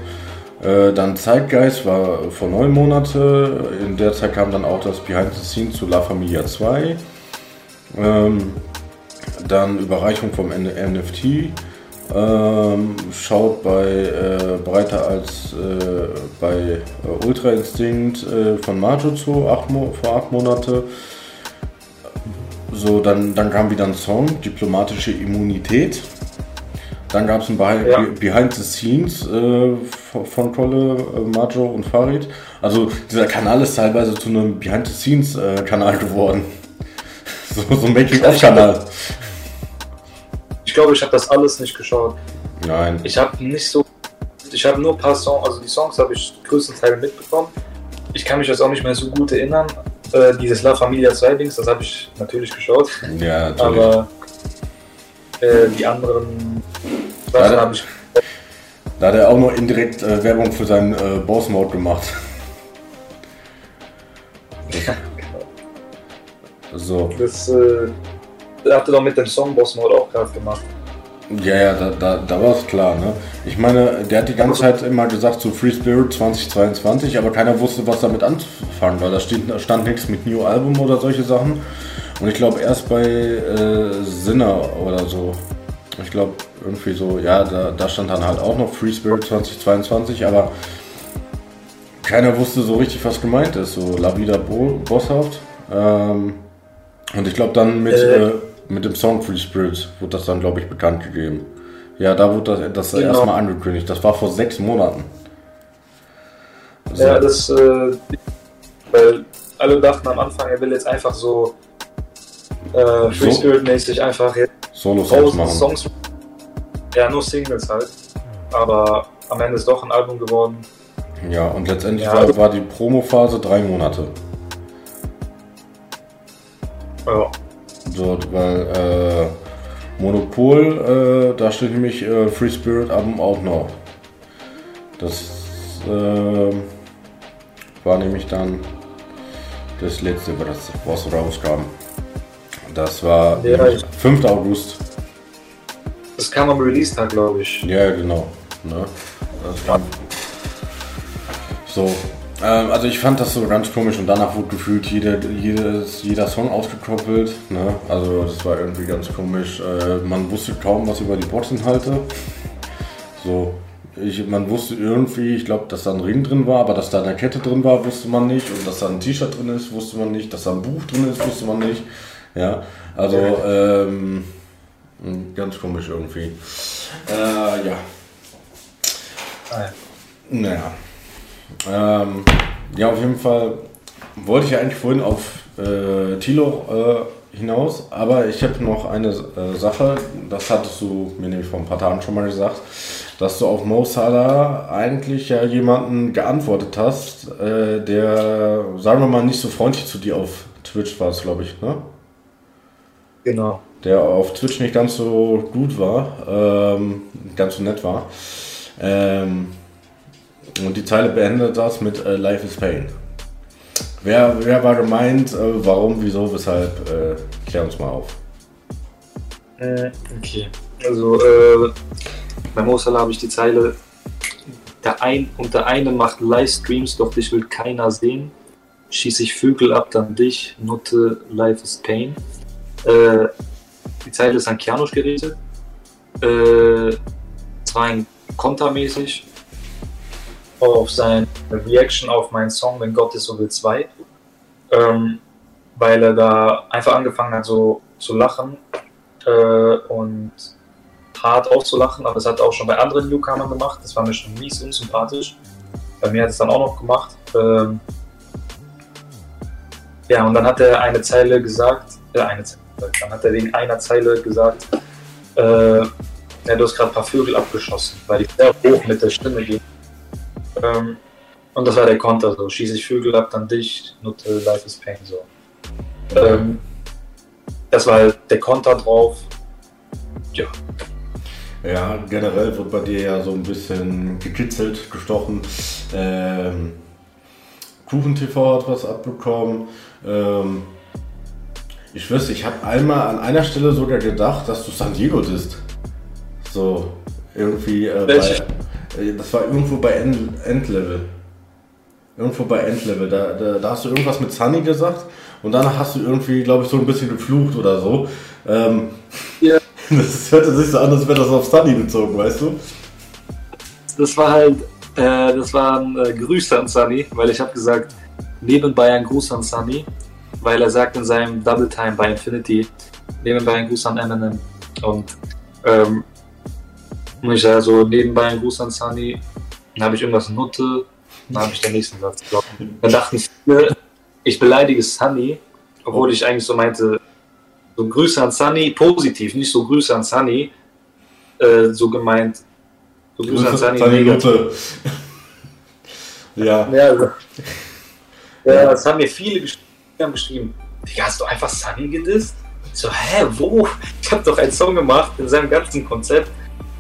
Äh, dann Zeitgeist war vor neun Monate. In der Zeit kam dann auch das Behind the Scenes zu La Familia 2. Ähm, dann Überreichung vom N NFT. Ähm, schaut bei äh, breiter als äh, bei äh, Ultra Instinct äh, von Majozo acht Mo vor acht Monate. So, dann, dann kam wieder ein Song, diplomatische Immunität. Dann gab es ein Behind, Ja. Behind the Scenes äh, von, Kolle, äh, Majo und Farid. Also dieser Kanal ist teilweise zu einem Behind the Scenes äh, Kanal geworden. So, so ein Making-of-Kanal. Ich glaube, ich habe das alles nicht geschaut. Nein. Ich habe nicht so. Ich habe nur ein paar Songs, also die Songs habe ich größtenteils mitbekommen. Ich kann mich jetzt auch nicht mehr so gut erinnern. Äh, dieses La Familia 2 Dings, das habe ich natürlich geschaut. Ja, natürlich. Aber äh, die anderen Sachen Ja, habe ich. Da hat er auch nur indirekt äh, Werbung für seinen äh, Boss-Mode gemacht. So. Das äh, er hatte doch mit dem Song Boss Mode auch gerade gemacht. Ja, ja, da, da, da war es klar, ne? Ich meine, der hat die ganze Zeit immer gesagt, so Free Spirit 2022, aber keiner wusste, was damit anzufangen, weil da, da stand nichts mit New Album oder solche Sachen. Und ich glaube, erst bei äh, Sinner oder so, ich glaube, irgendwie so, ja, da, da stand dann halt auch noch Free Spirit 2022, aber keiner wusste so richtig, was gemeint ist. So La Vida Bo Bosshaft. Ähm, und ich glaube, dann mit. Äh, äh mit dem Song Free Spirits wurde das dann, glaube ich, bekannt gegeben. Ja, da wurde das, das genau. erstmal angekündigt. Das war vor sechs Monaten. Also ja, das, äh, weil alle dachten am Anfang, er will jetzt einfach so äh, Free so? Spirit-mäßig einfach Solo-Songs machen. Songs, ja, nur Singles halt. Aber am Ende ist doch ein Album geworden. Ja, und letztendlich ja. war, war die Promo-Phase drei Monate. Ja. So, weil äh, Monopol, äh, da steht nämlich äh, Free Spirit Album auch noch. Das äh, war nämlich dann das letzte, was, was rauskam. Das war ja, 5. August. Das kam am Release-Tag, glaube ich. Ja, genau. Ne? So, ähm, also ich fand das so ganz komisch und danach wurde gefühlt jede, jedes, jeder Song ausgekoppelt. Ne? Also das war irgendwie ganz komisch. Äh, man wusste kaum was über die Boxinhalte. So, ich, man wusste irgendwie, ich glaube, dass da ein Ring drin war, aber dass da eine Kette drin war, wusste man nicht. Und dass da ein T-Shirt drin ist, wusste man nicht. Dass da ein Buch drin ist, wusste man nicht. Ja, also ähm, ganz komisch irgendwie. Äh, ja. Ah, Naja. Ähm, ja, auf jeden Fall wollte ich ja eigentlich vorhin auf äh, Tilo äh, hinaus, aber ich habe noch eine äh, Sache, das hattest du mir nämlich vor ein paar Tagen schon mal gesagt, dass du auf Mo Salah eigentlich ja jemanden geantwortet hast, äh, der, sagen wir mal, nicht so freundlich zu dir auf Twitch war, glaube ich, ne? Genau. Der auf Twitch nicht ganz so gut war, ähm, ganz so nett war. Ähm, und die Zeile beendet das mit äh, Life is Pain. Wer, wer war gemeint, äh, warum, wieso, weshalb? Äh, klär uns mal auf. Äh, okay. Also, äh, bei Mosala habe ich die Zeile, der ein, und der eine macht Livestreams, doch dich will keiner sehen. Schieß ich Vögel ab, dann dich, Nutte, Life is Pain. Äh, die Zeile ist an Kianusch geredet. Äh, es war ein kontermäßig auf seine Reaction auf meinen Song Wenn Gott ist so will 2, ähm, weil er da einfach angefangen hat so zu lachen äh, und hart auch zu lachen, aber es hat auch schon bei anderen Newcomern gemacht, das war mir schon mies unsympathisch. Bei mir hat es dann auch noch gemacht. Ähm, ja, und dann hat er eine Zeile gesagt, äh, eine Zeile, dann hat er wegen einer Zeile gesagt, äh, ja, du hast gerade ein paar Vögel abgeschossen, weil ich sehr hoch mit der Stimme ging. Ähm, und das war der Konter, so schieße ich Vögel ab, dann dich, Nutte, Life is Pain, so. Ähm, das war halt der Konter drauf. Ja. Ja, generell wird bei dir ja so ein bisschen gekitzelt, gestochen. Ähm, KuchenTV hat was abbekommen. Ähm, ich wüsste, ich habe einmal an einer Stelle sogar gedacht, dass du San Diego bist. So, irgendwie äh, bei, äh, das war irgendwo bei End Endlevel. Irgendwo bei Endlevel. Da, da, da, hast du irgendwas mit Sunny gesagt und danach hast du irgendwie, glaube ich, so ein bisschen geflucht oder so. Ähm, ja. Das hörte sich so an, als wäre das auf Sunny bezogen, weißt du? Das war halt, äh, das war ein äh, Grüße an Sunny, weil ich habe gesagt, nebenbei ein Gruß an Sunny, weil er sagt in seinem Double Time bei Infinity, nebenbei ein Gruß an Eminem. Und ähm, und ich so nebenbei ein Gruß an Sunny. Dann habe ich irgendwas Nutte. Dann habe ich den nächsten Satz. Dann dachten viele, ich beleidige Sunny, obwohl ich eigentlich so meinte, so Grüße an Sunny, positiv, nicht so Grüße an Sunny, äh, so gemeint, so Grüße, Grüße an Sunny, Sunny Nutte. ja. Ja, also, ja, das haben mir viele geschrieben, geschrieben. Digga, hast du einfach Sunny gedisst? So, hä, wo? Ich habe doch einen Song gemacht in seinem ganzen Konzept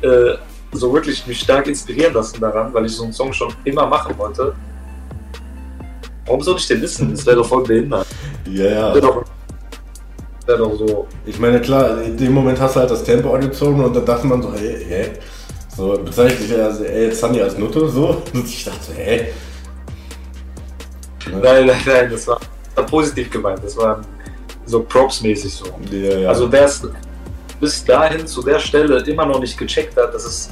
äh, so wirklich mich stark inspirieren lassen daran, weil ich so einen Song schon immer machen wollte. Warum soll ich den wissen? Das wäre doch voll behindert. Ja, ja. wäre doch so. Ich meine, klar, in dem Moment hast du halt das Tempo angezogen und dann dachte man so, hey, hä? So, bezeichnet sich als, ey, Sunny als Nutte, so. Und ich dachte, hä? Ne? Nein, nein, nein, das war, positiv gemeint. Das war so Props-mäßig so. Ja, ja. Also wer es bis dahin zu der Stelle immer noch nicht gecheckt hat, dass es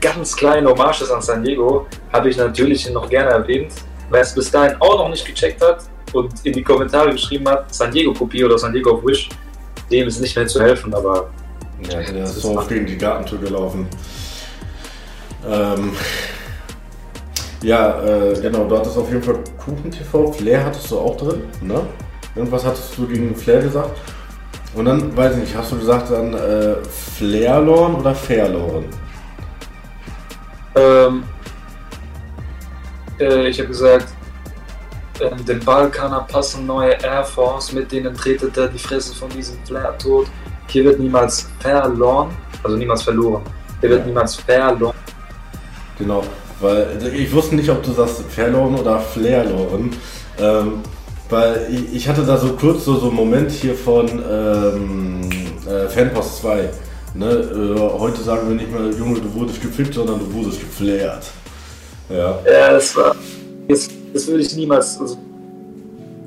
ganz kleine Hommage ist an San Diego, habe ich natürlich noch gerne erwähnt. Wer es bis dahin auch noch nicht gecheckt hat und in die Kommentare geschrieben hat, San Diego Kopie oder San Diego auf Wish, dem ist nicht mehr zu helfen, aber Ja, der ist so gegen die Gartentür gelaufen. Ähm, ja, äh, genau, du hattest auf jeden Fall Kuchen-TV, Flair hattest du auch drin, ne? Irgendwas hattest du gegen Flair gesagt. Und dann, weiß ich nicht, hast du gesagt dann äh, Flairlorn oder Fairlorn? Ähm, äh, ich habe gesagt, ähm, dem Balkaner passen neue Air Force, mit denen tretet er die Fresse von diesem Flair tot. Hier wird niemals verloren, also niemals verloren. Hier wird Ja. niemals verloren. Genau, weil also ich wusste nicht, ob du sagst Fairlorn oder Flairlorn. Ähm, weil ich, ich hatte da so kurz so, so einen Moment hier von ähm, äh, Fanpost 2. Ne? Äh, heute sagen wir nicht mehr, Junge, du wurdest gefickt, sondern du wurdest geflairt. Ja. Ja, das war. Das, das würde ich niemals. Also,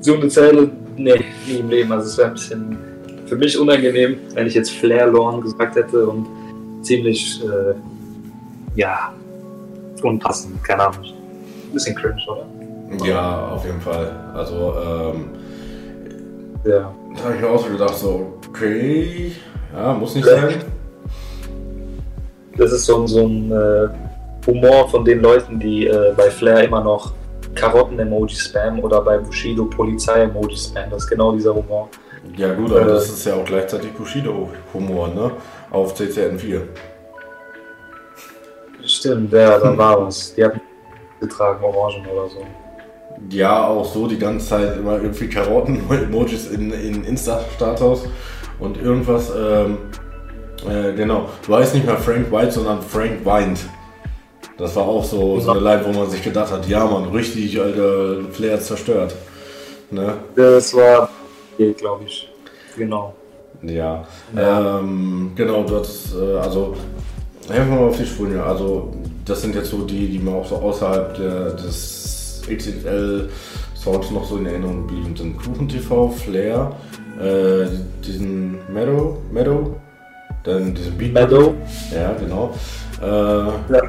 so eine Zeile, nee, nie im Leben. Also, es wäre ein bisschen für mich unangenehm, wenn ich jetzt Flair-Lorn gesagt hätte und ziemlich, äh, ja, unpassend, keine Ahnung. Ein bisschen cringe, oder? Ja, auf jeden Fall. Also, ähm, Ja. da habe ich mir auch so gedacht, so, okay, ja, muss nicht sein. Das ist so, ein- so ein äh, Humor von den Leuten, die äh, bei Flair immer noch Karotten-Emoji spammen oder bei Bushido Polizei-Emoji spammen. Das ist genau dieser Humor. Ja, gut, aber Äh. das ist ja auch gleichzeitig Bushido-Humor, ne? Auf CCN4. Stimmt, ja, da war was. Die hatten getragen, Orangen oder so. Ja, auch so die ganze Zeit immer irgendwie Karotten-Emojis in, in Insta-Status und irgendwas, ähm, äh, genau. Du heißt nicht mehr Frank White, sondern Frank weint. Das war auch so, so eine Line, wo man sich gedacht hat, ja man, richtig, Alter, Flair zerstört. Ne? Das war, glaube ich. Genau. Ja. Ja. Ähm, genau, du hattest, äh, also, helfen wir mal auf die Sprünge. Ja. Also, das sind jetzt so die, die mir auch so außerhalb der, des XXL-Sounds noch so in Erinnerung geblieben sind. Kuchen TV, Flair, äh, diesen Meadow, Meadow, dann diesen Beat. Meadow. Ja, genau. Äh, Ja.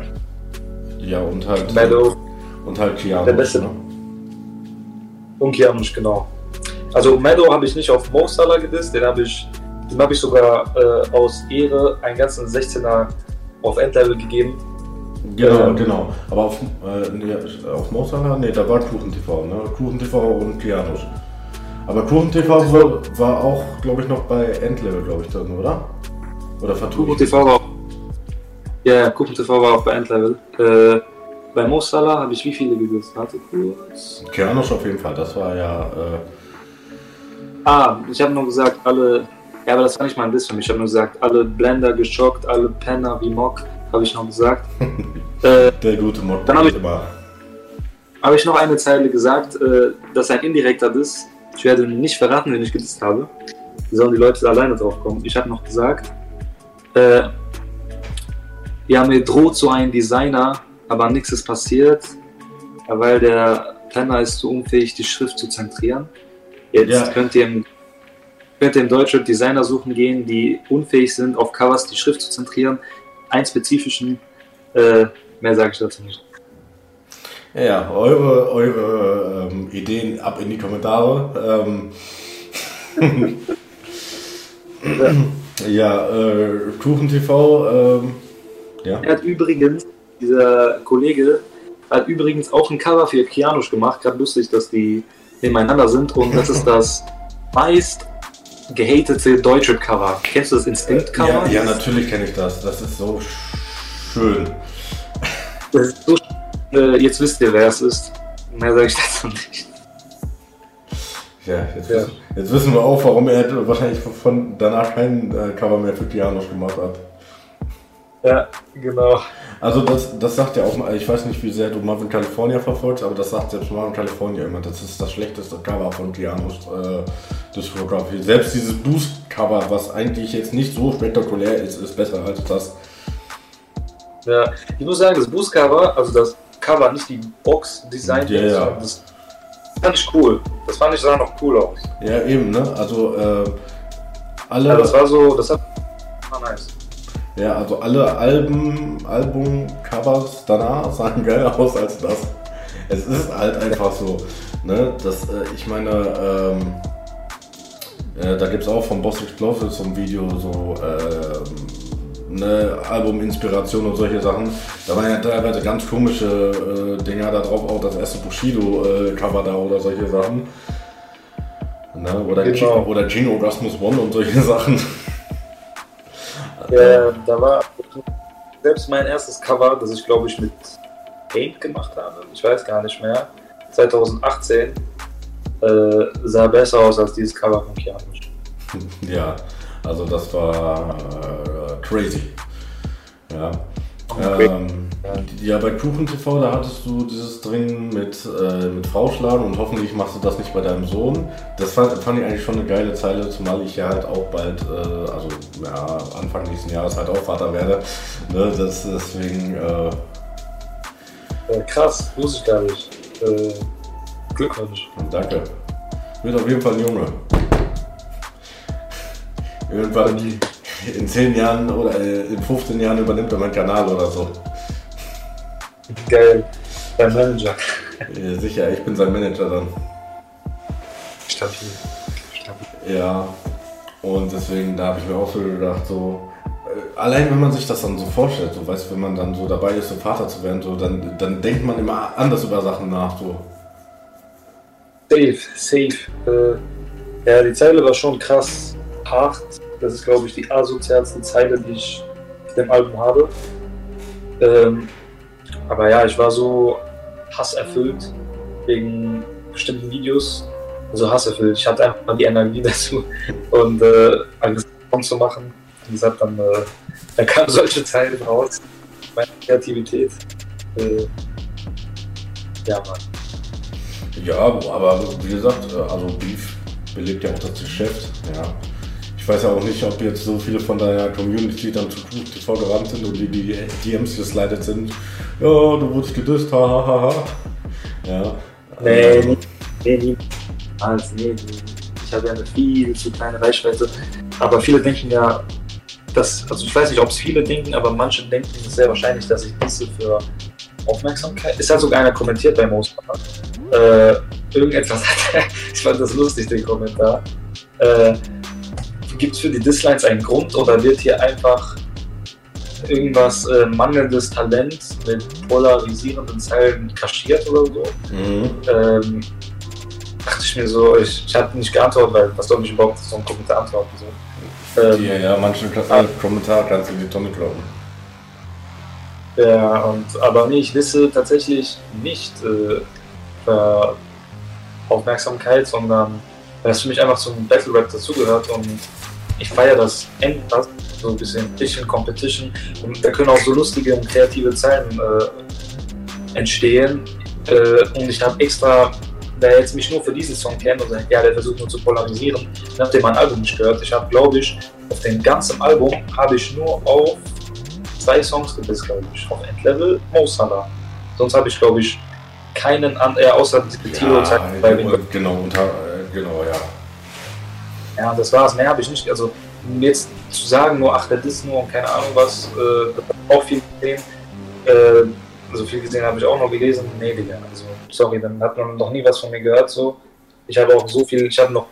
ja, und halt. Meadow Und halt Keanu. Der Beste. Ne? und Kianush, genau. Also Meadow habe ich nicht auf Mo Salah gedisst, den habe ich, habe ich sogar äh, aus Ehre einen ganzen 16er auf Endlevel gegeben. Genau, genau. Aber auf, äh, nee, auf Mosala, nee, da war Kuchen TV, ne? Kuchen TV und Kianusch. Aber Kuchen TV war, war auch, glaube ich, noch bei Endlevel, glaube ich, drin, oder? Oder vertue Kuchen? TV war auch, ja, Kuchen TV war auch bei Endlevel. Äh, bei Mo Salah habe ich wie viele gedisst? Warte kurz. Kianusch auf jeden Fall, das war ja, äh, Ah, ich habe nur gesagt, alle, ja, aber das war nicht mal ein Diss für mich. Ich habe nur gesagt, alle Blender geschockt, alle Penner wie Mock, habe ich noch gesagt. äh, der gute Mod. Dann hab ich- habe ich noch eine Zeile gesagt, äh, das ist ein indirekter Diss. Ich werde nicht verraten, wen ich gedisst habe. Wie sollen die Leute alleine drauf kommen? Ich habe noch gesagt, äh, ja, mir droht so ein Designer, aber nichts ist passiert, weil der Penner ist zu unfähig, die Schrift zu zentrieren. Jetzt Ja. könnt ihr im könnt ihr im Deutschrap Designer suchen gehen, die unfähig sind, auf Covers die Schrift zu zentrieren. Einen spezifischen, äh, mehr sage ich dazu nicht. Ja, ja, eure, eure ähm, Ideen ab in die Kommentare. Ähm, ja, äh, Kuchen TV, ähm, ja. Er hat übrigens, dieser Kollege, hat übrigens auch ein Cover für Kianusch gemacht. Gerade lustig, dass die nebeneinander sind. Und das ist das meist gehatete deutsche Cover. Kennst du das Instinct-Cover? Ja, ja, natürlich kenne ich das. Das ist so sch- schön. Das ist so, äh, jetzt wisst ihr, wer es ist. Mehr sage ich dazu nicht. Ja, jetzt, Ja. Wissen, jetzt wissen wir auch, warum er wahrscheinlich von danach kein äh, Cover mehr für Kianosch gemacht hat. Ja, genau. Also das, das sagt ja auch, mal- ich weiß nicht, wie sehr du Marvin California verfolgst, aber das sagt selbst Marvin California immer, das ist das schlechteste Cover von Gianos äh, Diskografie. Selbst dieses Boost-Cover, was eigentlich jetzt nicht so spektakulär ist, ist besser als das. Ja, ich muss sagen, das Boost-Cover, also das Cover, nicht die Box-Design, Ja, ja. das fand ich cool. Das fand ich sah noch cool aus. Ja, eben, ne? Also äh, alle, Ja, das war so, das hat war nice. Ja, also alle Alben, Album-Covers danach sahen geiler aus als das. Es ist halt einfach so, ne? Das, äh, ich meine, ähm, äh, da gibt es auch von Boss Explosive so ein Video, so ähm, ne, Album-Inspiration und solche Sachen. Da waren ja teilweise ganz komische äh, Dinger da drauf, auch das erste Bushido-Cover da oder solche Sachen. Ne? Oder, Genau. Gino, oder Gino Orgasmus One und solche Sachen. Ja, da war selbst mein erstes Cover, das ich glaube ich mit Paint gemacht habe, ich weiß gar nicht mehr, 2018, äh, sah besser aus als dieses Cover von Keanu. Ja, also das war äh, crazy. Ja. Okay. Ähm, ja, bei Kuchen TV, da hattest du dieses Ding mit, äh, mit Frau schlagen und hoffentlich machst du das nicht bei deinem Sohn. Das fand, fand ich eigentlich schon eine geile Zeile, zumal ich ja halt auch bald, äh, also ja, Anfang nächsten Jahres halt auch Vater werde. Ne, das deswegen, äh, Äh, krass, wusste ich gar nicht. Äh, Glückwunsch. danke. Wird auf jeden Fall ein Junge. Irgendwann in 10 Jahren oder äh, in 15 Jahren übernimmt er meinen Kanal oder so. Geil. Dein Manager. Äh, Sicher, ich bin sein Manager dann. Stabil. Stabil. Ja, und deswegen, da habe ich mir auch so gedacht, so, äh, allein wenn man sich das dann so vorstellt, so, weißt wenn man dann so dabei ist, so Vater zu werden, so, dann, dann denkt man immer anders über Sachen nach, so. Safe, safe. Äh, ja, die Zeile war schon krass hart. Das ist, glaube ich, die asozialste Zeile, die ich auf dem Album habe. Ähm, aber ja, ich war so hasserfüllt wegen bestimmten Videos. Also hasserfüllt. Ich hatte einfach die Energie dazu und äh, aggressiv zu machen. Wie gesagt, dann, äh, dann kamen solche Zeilen raus. Meine Kreativität. Äh, ja, Mann. Ja, aber wie gesagt, äh, also Beef belebt ja auch das Geschäft, ja. Ich weiß ja auch nicht, ob jetzt so viele von deiner Community dann zu Kuchen TV gerannt sind und die, die DMs geslidet sind. Ja, du wurdest gedisst, hahaha. Ja. Nee, nie, nee, nie. Also, nee, nee. Ich habe ja eine viel zu kleine Reichweite. Aber viele denken ja, dass, also ich weiß nicht, ob es viele denken, aber manche denken sehr wahrscheinlich, dass ich diese für Aufmerksamkeit. Es hat sogar einer kommentiert bei Mosbach. Äh, irgendetwas hat er, ich fand das lustig, den Kommentar. Äh, Gibt es für die Dislines einen Grund oder wird hier einfach irgendwas äh, mangelndes Talent mit polarisierenden Zeilen kaschiert oder so? Mhm. ähm, dachte ich mir so, ich, ich habe nicht geantwortet, weil was soll ich überhaupt so einen Kommentar antworten? So. Ähm, Ja, ja, manche äh, Kommentare kannst du in die Tonne kloppen. ja, und, aber nee, ich wisse tatsächlich nicht äh, für Aufmerksamkeit, sondern weil das für mich einfach zum Battle Rap dazugehört und ich feiere das endlos, so ein bisschen bisschen Competition und da können auch so lustige und kreative Zeilen äh, entstehen äh, und ich habe extra, wer jetzt mich nur für diesen Song kennt und sagt, ja, der versucht nur zu polarisieren, nachdem mein Album nicht gehört, ich habe glaube ich auf dem ganzen Album habe ich nur auf zwei Songs gedisst, glaube ich, auf Endlevel, Mo Salah. Sonst habe ich glaube ich keinen an, äh, außer Tilo Ja, bei genau, unter, äh, genau, ja. Ja, das war's. Mehr habe ich nicht. Also jetzt zu sagen, nur ach, der ist nur und keine Ahnung was, äh, das auch viel gesehen. Äh, also viel gesehen habe ich auch noch gelesen. Nee, Digga. Also sorry, dann hat man noch nie was von mir gehört. So. Ich habe auch so viel, ich habe noch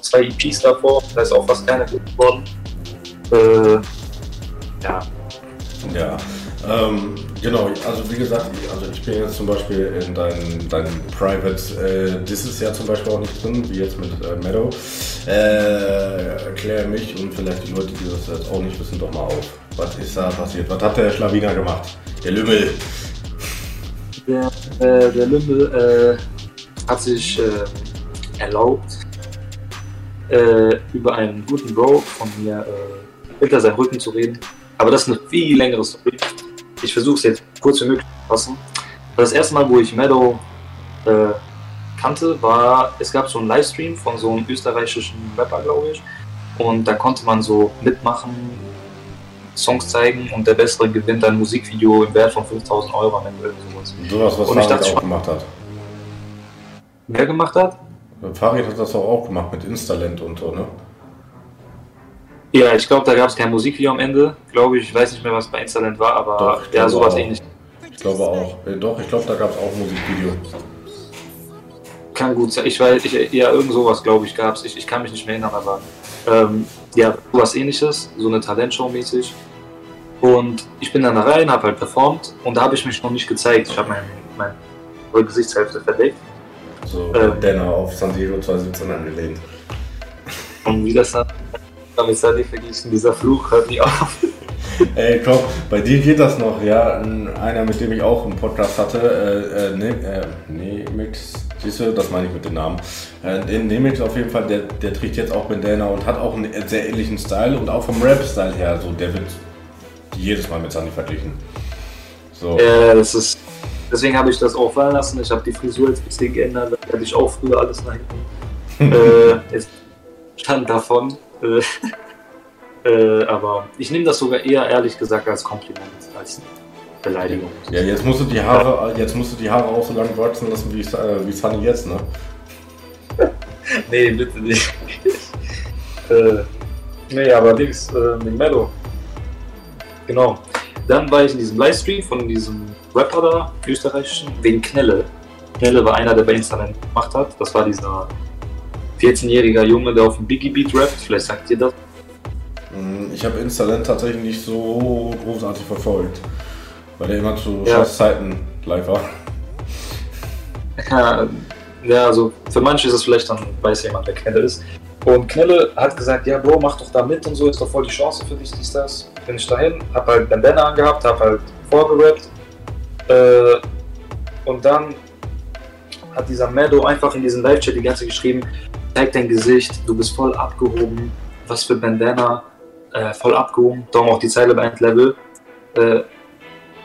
zwei EPs davor, da ist auch fast keine gut geworden. Äh, ja. Ja, ähm, genau, also wie gesagt, also ich bin jetzt zum Beispiel in deinen dein Private äh, Disses ja zum Beispiel auch nicht drin, wie jetzt mit äh, Meadow. Äh, erklär mich und vielleicht die Leute, die das jetzt auch nicht wissen, doch mal auf. Was ist da passiert? Was hat der Schlawiner gemacht? Der Lümmel. Der, äh, der Lümmel äh, hat sich äh, erlaubt, äh, über einen guten Bro von mir äh, hinter seinem Rücken zu reden. Aber das ist eine viel längere Story. Ich versuche es jetzt kurz wie möglich zu fassen. Das erste Mal, wo ich Meadow äh, kannte, war, es gab so einen Livestream von so einem österreichischen Rapper, glaube ich. Und da konnte man so mitmachen, Songs zeigen und der Bessere gewinnt ein Musikvideo im Wert von 5000 Euro am Ende. Was Und ich Farid dachte auch gemacht hat. Wer gemacht hat? Farid hat das auch gemacht mit Instalent und so, ne? Ja, ich glaube, da gab es kein Musikvideo am Ende, glaube ich. Ich weiß nicht mehr, was bei Instalent war, aber Doch, ja, sowas ähnlich. Ich glaube auch. Doch, ich glaube, da gab es auch Musikvideo. Kann gut sein. Ich weiß, ich, ja, irgend sowas, glaube ich, gab es. Ich, ich kann mich nicht mehr erinnern, aber ähm, ja, sowas ähnliches, so eine Talentshow mäßig. Und ich bin dann da rein, habe halt performt und da habe ich mich noch nicht gezeigt. Ich habe mein, mein meine Gesichtshälfte verdeckt. So, Ähm. Denner auf San Diego 2017 angelehnt. Und wie das dann damit sei nicht verglichen, dieser Fluch hört nie auf. Ey, komm, bei dir geht das noch, ja. Ein- Einer, mit dem ich auch einen Podcast hatte, äh, äh, ne, äh, Nemix, siehst du, das meine ich mit dem Namen. Äh, den Nemix auf jeden Fall, der, der trägt jetzt auch Bandana und hat auch einen sehr ähnlichen Style und auch vom Rap-Style her, so, der wird jedes Mal mit Sunny verglichen. So. Äh, das ist, deswegen habe ich das auch fallen lassen. Ich habe die Frisur jetzt ein bisschen geändert, da hatte ich auch früher alles nach hinten. äh, stand davon. Äh, äh, aber ich nehme das sogar eher ehrlich gesagt als Kompliment, als Beleidigung. Ja, jetzt musst du die Haare, jetzt musst du die Haare auch so lang wachsen lassen wie, äh, wie Sunny jetzt, ne? Nee, bitte nicht. äh, nee, aber Dings, äh, mit Mello. Genau. Dann war ich in diesem Livestream von diesem Rapper da, österreichischen, wegen Knelle. Knelle war einer, der bei Instagram gemacht hat. Das war dieser 14-jähriger Junge, der auf dem Biggie Beat rappt. Vielleicht sagt ihr das. Mm, Ich habe Instalent tatsächlich nicht so großartig verfolgt, weil er immer zu Ja. Zeiten live war. Ja, ja, also für manche ist es vielleicht dann, weiß jemand, wer Knelle ist. Und Knelle hat gesagt, ja Bro, mach doch da mit und so, ist doch voll die Chance für dich, dies, das. Bin ich dahin, hab halt Bandana angehabt, hab halt vorgerappt. Äh, und dann hat dieser Meadow einfach in diesem Live-Chat die ganze geschrieben, zeig dein Gesicht, du bist voll abgehoben, was für Bandana, äh, voll abgehoben, darum auch die Zeile bei Endlevel. Äh,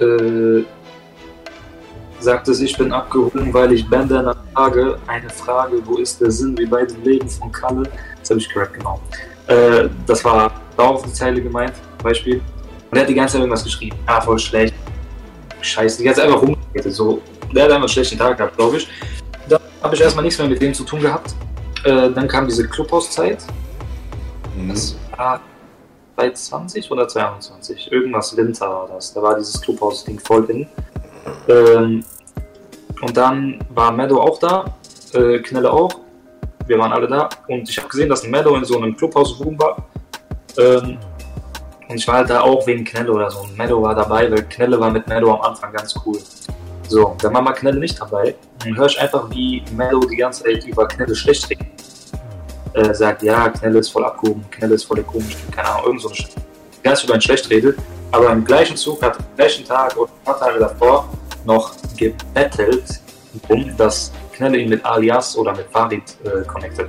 äh, sagt es, ich bin abgehoben, weil ich Bandana trage. Eine Frage, wo ist der Sinn, wie bei dem Leben von Kalle? Das habe ich gehört, genau. Äh, das war darauf die Zeile gemeint, Beispiel. Und er hat die ganze Zeit irgendwas geschrieben. Ah, voll schlecht. Scheiße, die ganze Zeit einfach rumgeredet. So, der hat einfach einen schlechten Tag gehabt, glaube ich. Habe ich erstmal nichts mehr mit dem zu tun gehabt. Äh, dann kam diese Clubhouse-Zeit. Mhm. Das war 2020 oder 22? Irgendwas Winter war das. Da war dieses Clubhouse-Ding voll in. Ähm, und dann war Meadow auch da, äh, Knelle auch. Wir waren alle da. Und ich habe gesehen, dass Meadow in so einem Clubhouse-Room war. Ähm, und ich war halt da auch wegen Knelle oder so. Und Meadow war dabei, weil Knelle war mit Meadow am Anfang ganz cool. So, dann war mal Knelle nicht dabei. Dann höre ich einfach, wie Meadow die ganze Zeit über Knelle schlecht redet. Äh, sagt, ja, Knelle ist voll abgehoben, Knelle ist voll der komische, keine Ahnung, irgend so eine Sch- Zeit über ihn schlecht redet. Aber im gleichen Zug hat am gleichen Tag oder ein paar Tage davor noch gebettelt, um dass Knelle ihn mit Alias oder mit Farid äh, connected.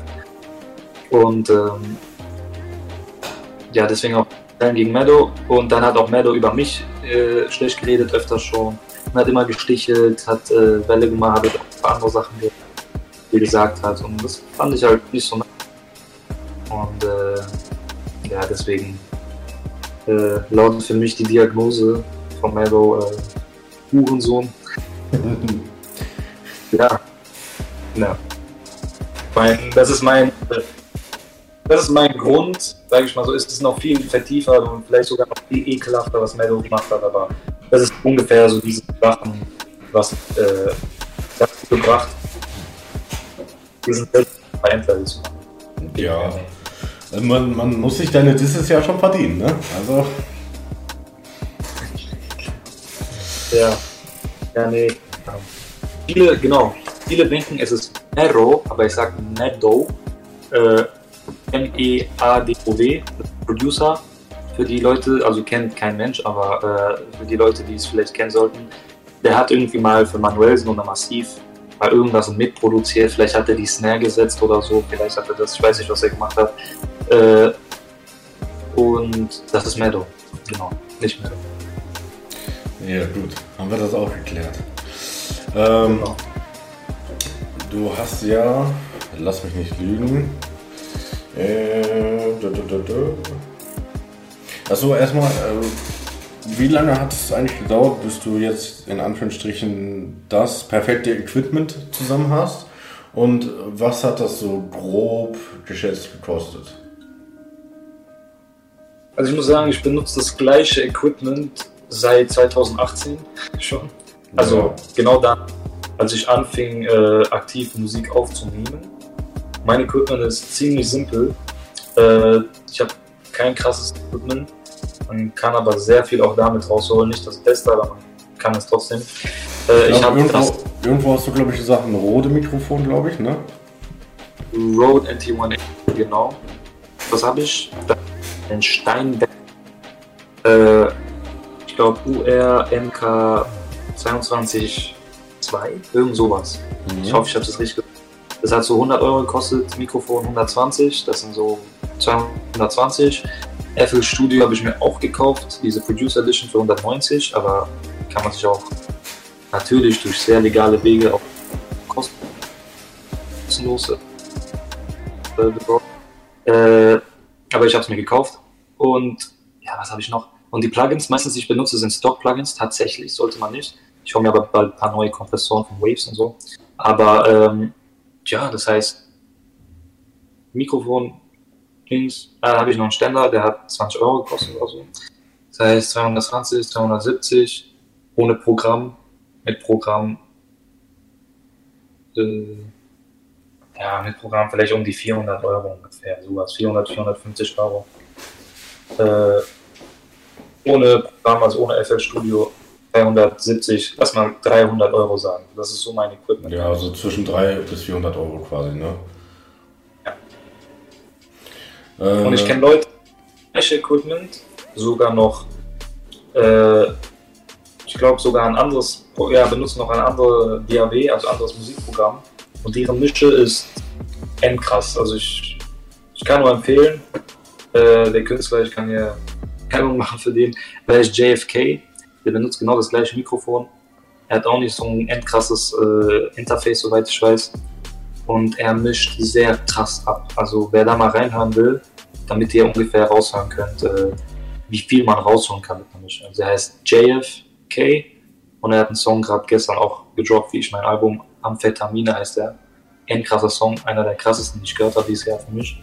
Und ähm, ja, deswegen auch dann gegen Meadow. Und dann hat auch Meadow über mich äh, schlecht geredet, öfter schon. Hat immer gestichelt, hat äh, Welle gemacht, hat auch ein paar andere Sachen die gesagt hat. Und das fand ich halt nicht so nice. Und äh, ja, deswegen äh, lautet für mich die Diagnose von Meadow äh, Hurensohn. Ja. ja. Mein, das ist mein das ist mein Grund, sage ich mal so, ist es noch viel vertiefer und vielleicht sogar noch viel ekelhafter, was Meadow gemacht hat, aber das ist ungefähr so diese Sachen, was äh, dazu gebracht, diesen zu machen. Ja. Man, man muss sich deine Disses ja schon verdienen, ne? Also, Ja. Ja, nee. Viele, genau, viele denken, es ist Nero, aber ich sage Meadow. Äh, M-E-A-D-O-W, Producer. Für die Leute, also kennt kein Mensch, aber äh, für die Leute, die es vielleicht kennen sollten, der hat irgendwie mal für Manuelsen oder Massiv mal irgendwas mitproduziert. Vielleicht hat er die Snare gesetzt oder so, vielleicht hat er das, ich weiß nicht, was er gemacht hat. Äh, und das ist Meadow, genau. nicht mehr. Ja, gut. Haben wir das auch geklärt. Ähm, Genau. Du hast ja, lass mich nicht lügen. Äh, da, da, da. Achso, erstmal, äh, wie lange hat es eigentlich gedauert, bis du jetzt in Anführungsstrichen das perfekte Equipment zusammen hast? Und was hat das so grob geschätzt gekostet? Also ich muss sagen, ich benutze das gleiche Equipment seit 2018 schon. Also Ja. genau dann, als ich anfing, äh, aktiv Musik aufzunehmen. Mein Equipment ist ziemlich simpel. Äh, ich habe kein krasses Equipment. Man kann aber sehr viel auch damit rausholen. Nicht das Beste, aber man kann es trotzdem. Äh, ich glaub, habe das irgendwo, irgendwo hast du, glaube ich, gesagt, ein rote Mikrofon, glaube ich, ne? Rode NT1 genau. Was habe ich? Ein Steinbeck. Äh, ich glaube UR MK 22 2, irgend sowas. Ich hoffe, ich habe das richtig gesagt. Das hat so 100 Euro gekostet, Mikrofon 120, das sind so 220. FL Studio habe ich mir auch gekauft, diese Producer Edition für 190, aber kann man sich auch natürlich durch sehr legale Wege auch kostenlos äh, besorgt. Äh, aber ich habe es mir gekauft und ja, was habe ich noch? Und die Plugins, meistens die ich benutze, sind Stock-Plugins. Tatsächlich sollte man nicht. Ich hole mir aber bald ein paar neue Kompressoren von Waves und so. Aber ähm, ja, das heißt, Mikrofon links, äh, habe ich noch einen Ständer, der hat 20 Euro gekostet oder so. Das heißt 220, 270 ohne Programm, mit Programm. Äh, ja, mit Programm vielleicht um die 400 Euro ungefähr, sowas, 400, 450 Euro. Äh, ohne Programm, also ohne FL Studio 370, lass mal 300 Euro sagen. Das ist so mein Equipment. Ja, also zwischen 300 bis 400 Euro quasi, ne? Äh, Und ich kenne Leute, gleiche Equipment, sogar noch, äh, ich glaube sogar ein anderes, ja, benutzen noch ein anderes DAW, also anderes Musikprogramm. Und deren Mische ist endkrass. Also ich, ich kann nur empfehlen, äh, der Künstler, ich kann hier Werbung machen für den, der ist JFK, der benutzt genau das gleiche Mikrofon. Er hat auch nicht so ein endkrasses äh, Interface, soweit ich weiß. Und er mischt sehr krass ab. Also wer da mal reinhören will, damit ihr ungefähr raushören könnt, äh, wie viel man rausholen kann mit der Mischung. Also er heißt JFK und er hat einen Song gerade gestern auch gedroppt, wie ich mein Album Amphetamine heißt er. Ein krasser Song, einer der krassesten, die ich gehört habe dieses Jahr für mich.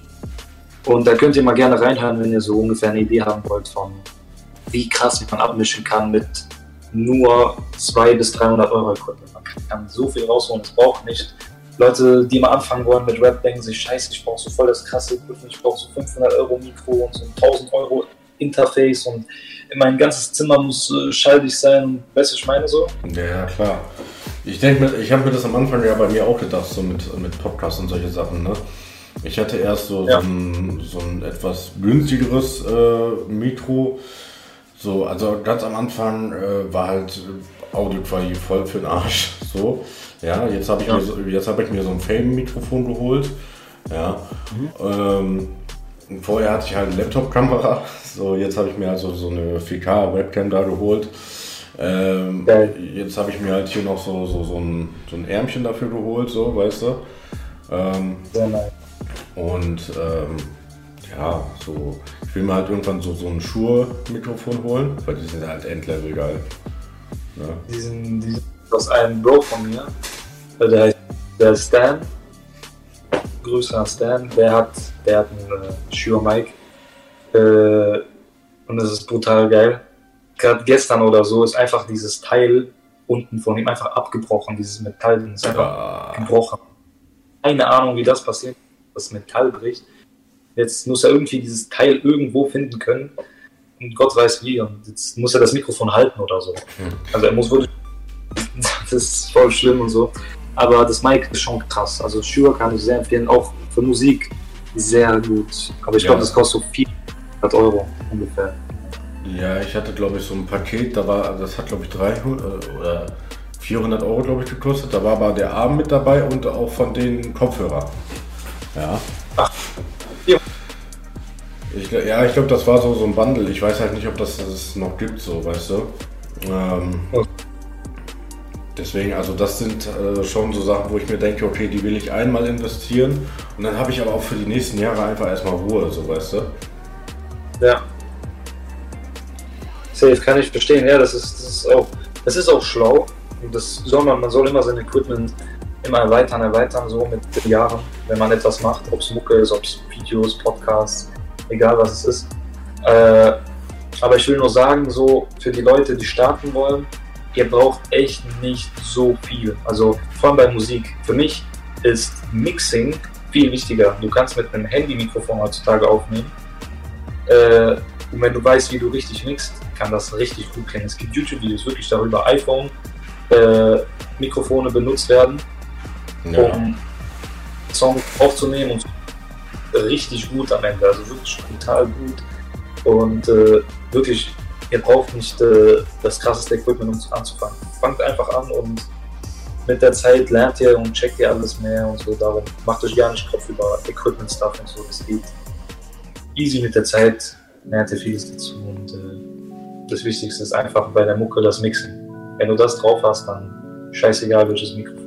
Und da könnt ihr mal gerne reinhören, wenn ihr so ungefähr eine Idee haben wollt von wie krass man abmischen kann mit nur 200 bis 300 Euro Equipment. Man kann so viel rausholen, es braucht nicht. Leute, die mal anfangen wollen mit Rap, denken sich, scheiße, ich brauche so voll das krasse Equipment, ich brauche so 500 Euro Mikro und so ein 1000 Euro Interface und mein ganzes Zimmer muss äh, schalldig sein, weißt du, ich meine so? Ja, klar. Ich denke, ich habe mir das am Anfang ja bei mir auch gedacht, so mit, mit Podcasts und solche Sachen. Ne? Ich hatte erst so, Ja. so, ein, so ein etwas günstigeres äh, Mikro. So, also ganz am Anfang äh, war halt Audioqualität voll für den Arsch. So, ja, jetzt habe ich, Ja. mir jetzt hab ich mir so ein Fame-Mikrofon geholt. Ja. Ähm, und vorher hatte ich halt eine Laptop-Kamera. So, jetzt habe ich mir also so eine 4K-Webcam da geholt. Ähm, Geil. jetzt habe ich mir halt hier noch so, so, so, ein, so ein Ärmchen dafür geholt, so, weißt du. Ähm, Sehr nice. und ähm, ja, so, ich will mir halt irgendwann so, so ein Shure-Mikrofon holen, weil die sind halt Endlevel geil. Ne? diesen, diesen aus einem Bro von mir, äh, der heißt der Stan. Grüße an Stan. Der hat, der hat einen äh, Shure Mic. Äh, und das ist brutal geil. Gerade gestern oder so ist einfach dieses Teil unten von ihm einfach abgebrochen. Dieses Metall ist einfach Ah, gebrochen. Keine Ahnung, wie das passiert, das Metall bricht. Jetzt muss er irgendwie dieses Teil irgendwo finden können. Und Gott weiß wie. Und jetzt muss er das Mikrofon halten oder so. Also er muss wirklich. Das ist voll schlimm und so. Aber das Mic ist schon krass. Also Shure kann ich sehr empfehlen, auch für Musik sehr gut. Aber ich Ja. glaube, das kostet so 400 Euro ungefähr. ja, ich hatte glaube ich so ein Paket, da war, das hat glaube ich 300 oder 400 Euro glaube ich gekostet. Da war aber der Arm mit dabei und auch von den Kopfhörer. Ja. Ach, ja. Ich, ja, ich glaube, das war so, so ein Bundle. Ich weiß halt nicht, ob das es noch gibt, so, weißt du. Ähm, Oh. Deswegen, also das sind äh, schon so Sachen, wo ich mir denke, okay, die will ich einmal investieren und dann habe ich aber auch für die nächsten Jahre einfach erstmal Ruhe, so weißt du. Ja. Safe, kann ich verstehen. Ja, das ist, das ist auch, das ist auch schlau. Und das soll man, man soll immer sein Equipment immer erweitern, erweitern, so mit den Jahren, wenn man etwas macht, ob es Mucke ist, ob es Videos, Podcasts, egal was es ist. Äh, aber ich will nur sagen, so für die Leute, die starten wollen, ihr braucht echt nicht so viel. Also vor allem bei Musik. Für mich ist Mixing viel wichtiger. Du kannst mit einem Handy-Mikrofon heutzutage aufnehmen. Äh, und wenn du weißt, wie du richtig mixt, kann das richtig gut klingen. Es gibt YouTube-Videos wirklich darüber, iPhone, äh, Mikrofone benutzt werden, um Songs aufzunehmen und richtig gut am Ende, also wirklich brutal gut. Und äh, wirklich, ihr braucht nicht äh, das krasseste Equipment, um anzufangen. Fangt einfach an und mit der Zeit lernt ihr und checkt ihr alles mehr und so. Darum macht euch gar nicht Kopf über Equipment-Stuff und so. Das geht easy mit der Zeit, lernt ihr vieles dazu. Und äh, das Wichtigste ist einfach bei der Mucke das Mixen. Wenn du das drauf hast, dann scheißegal welches Mikrofon.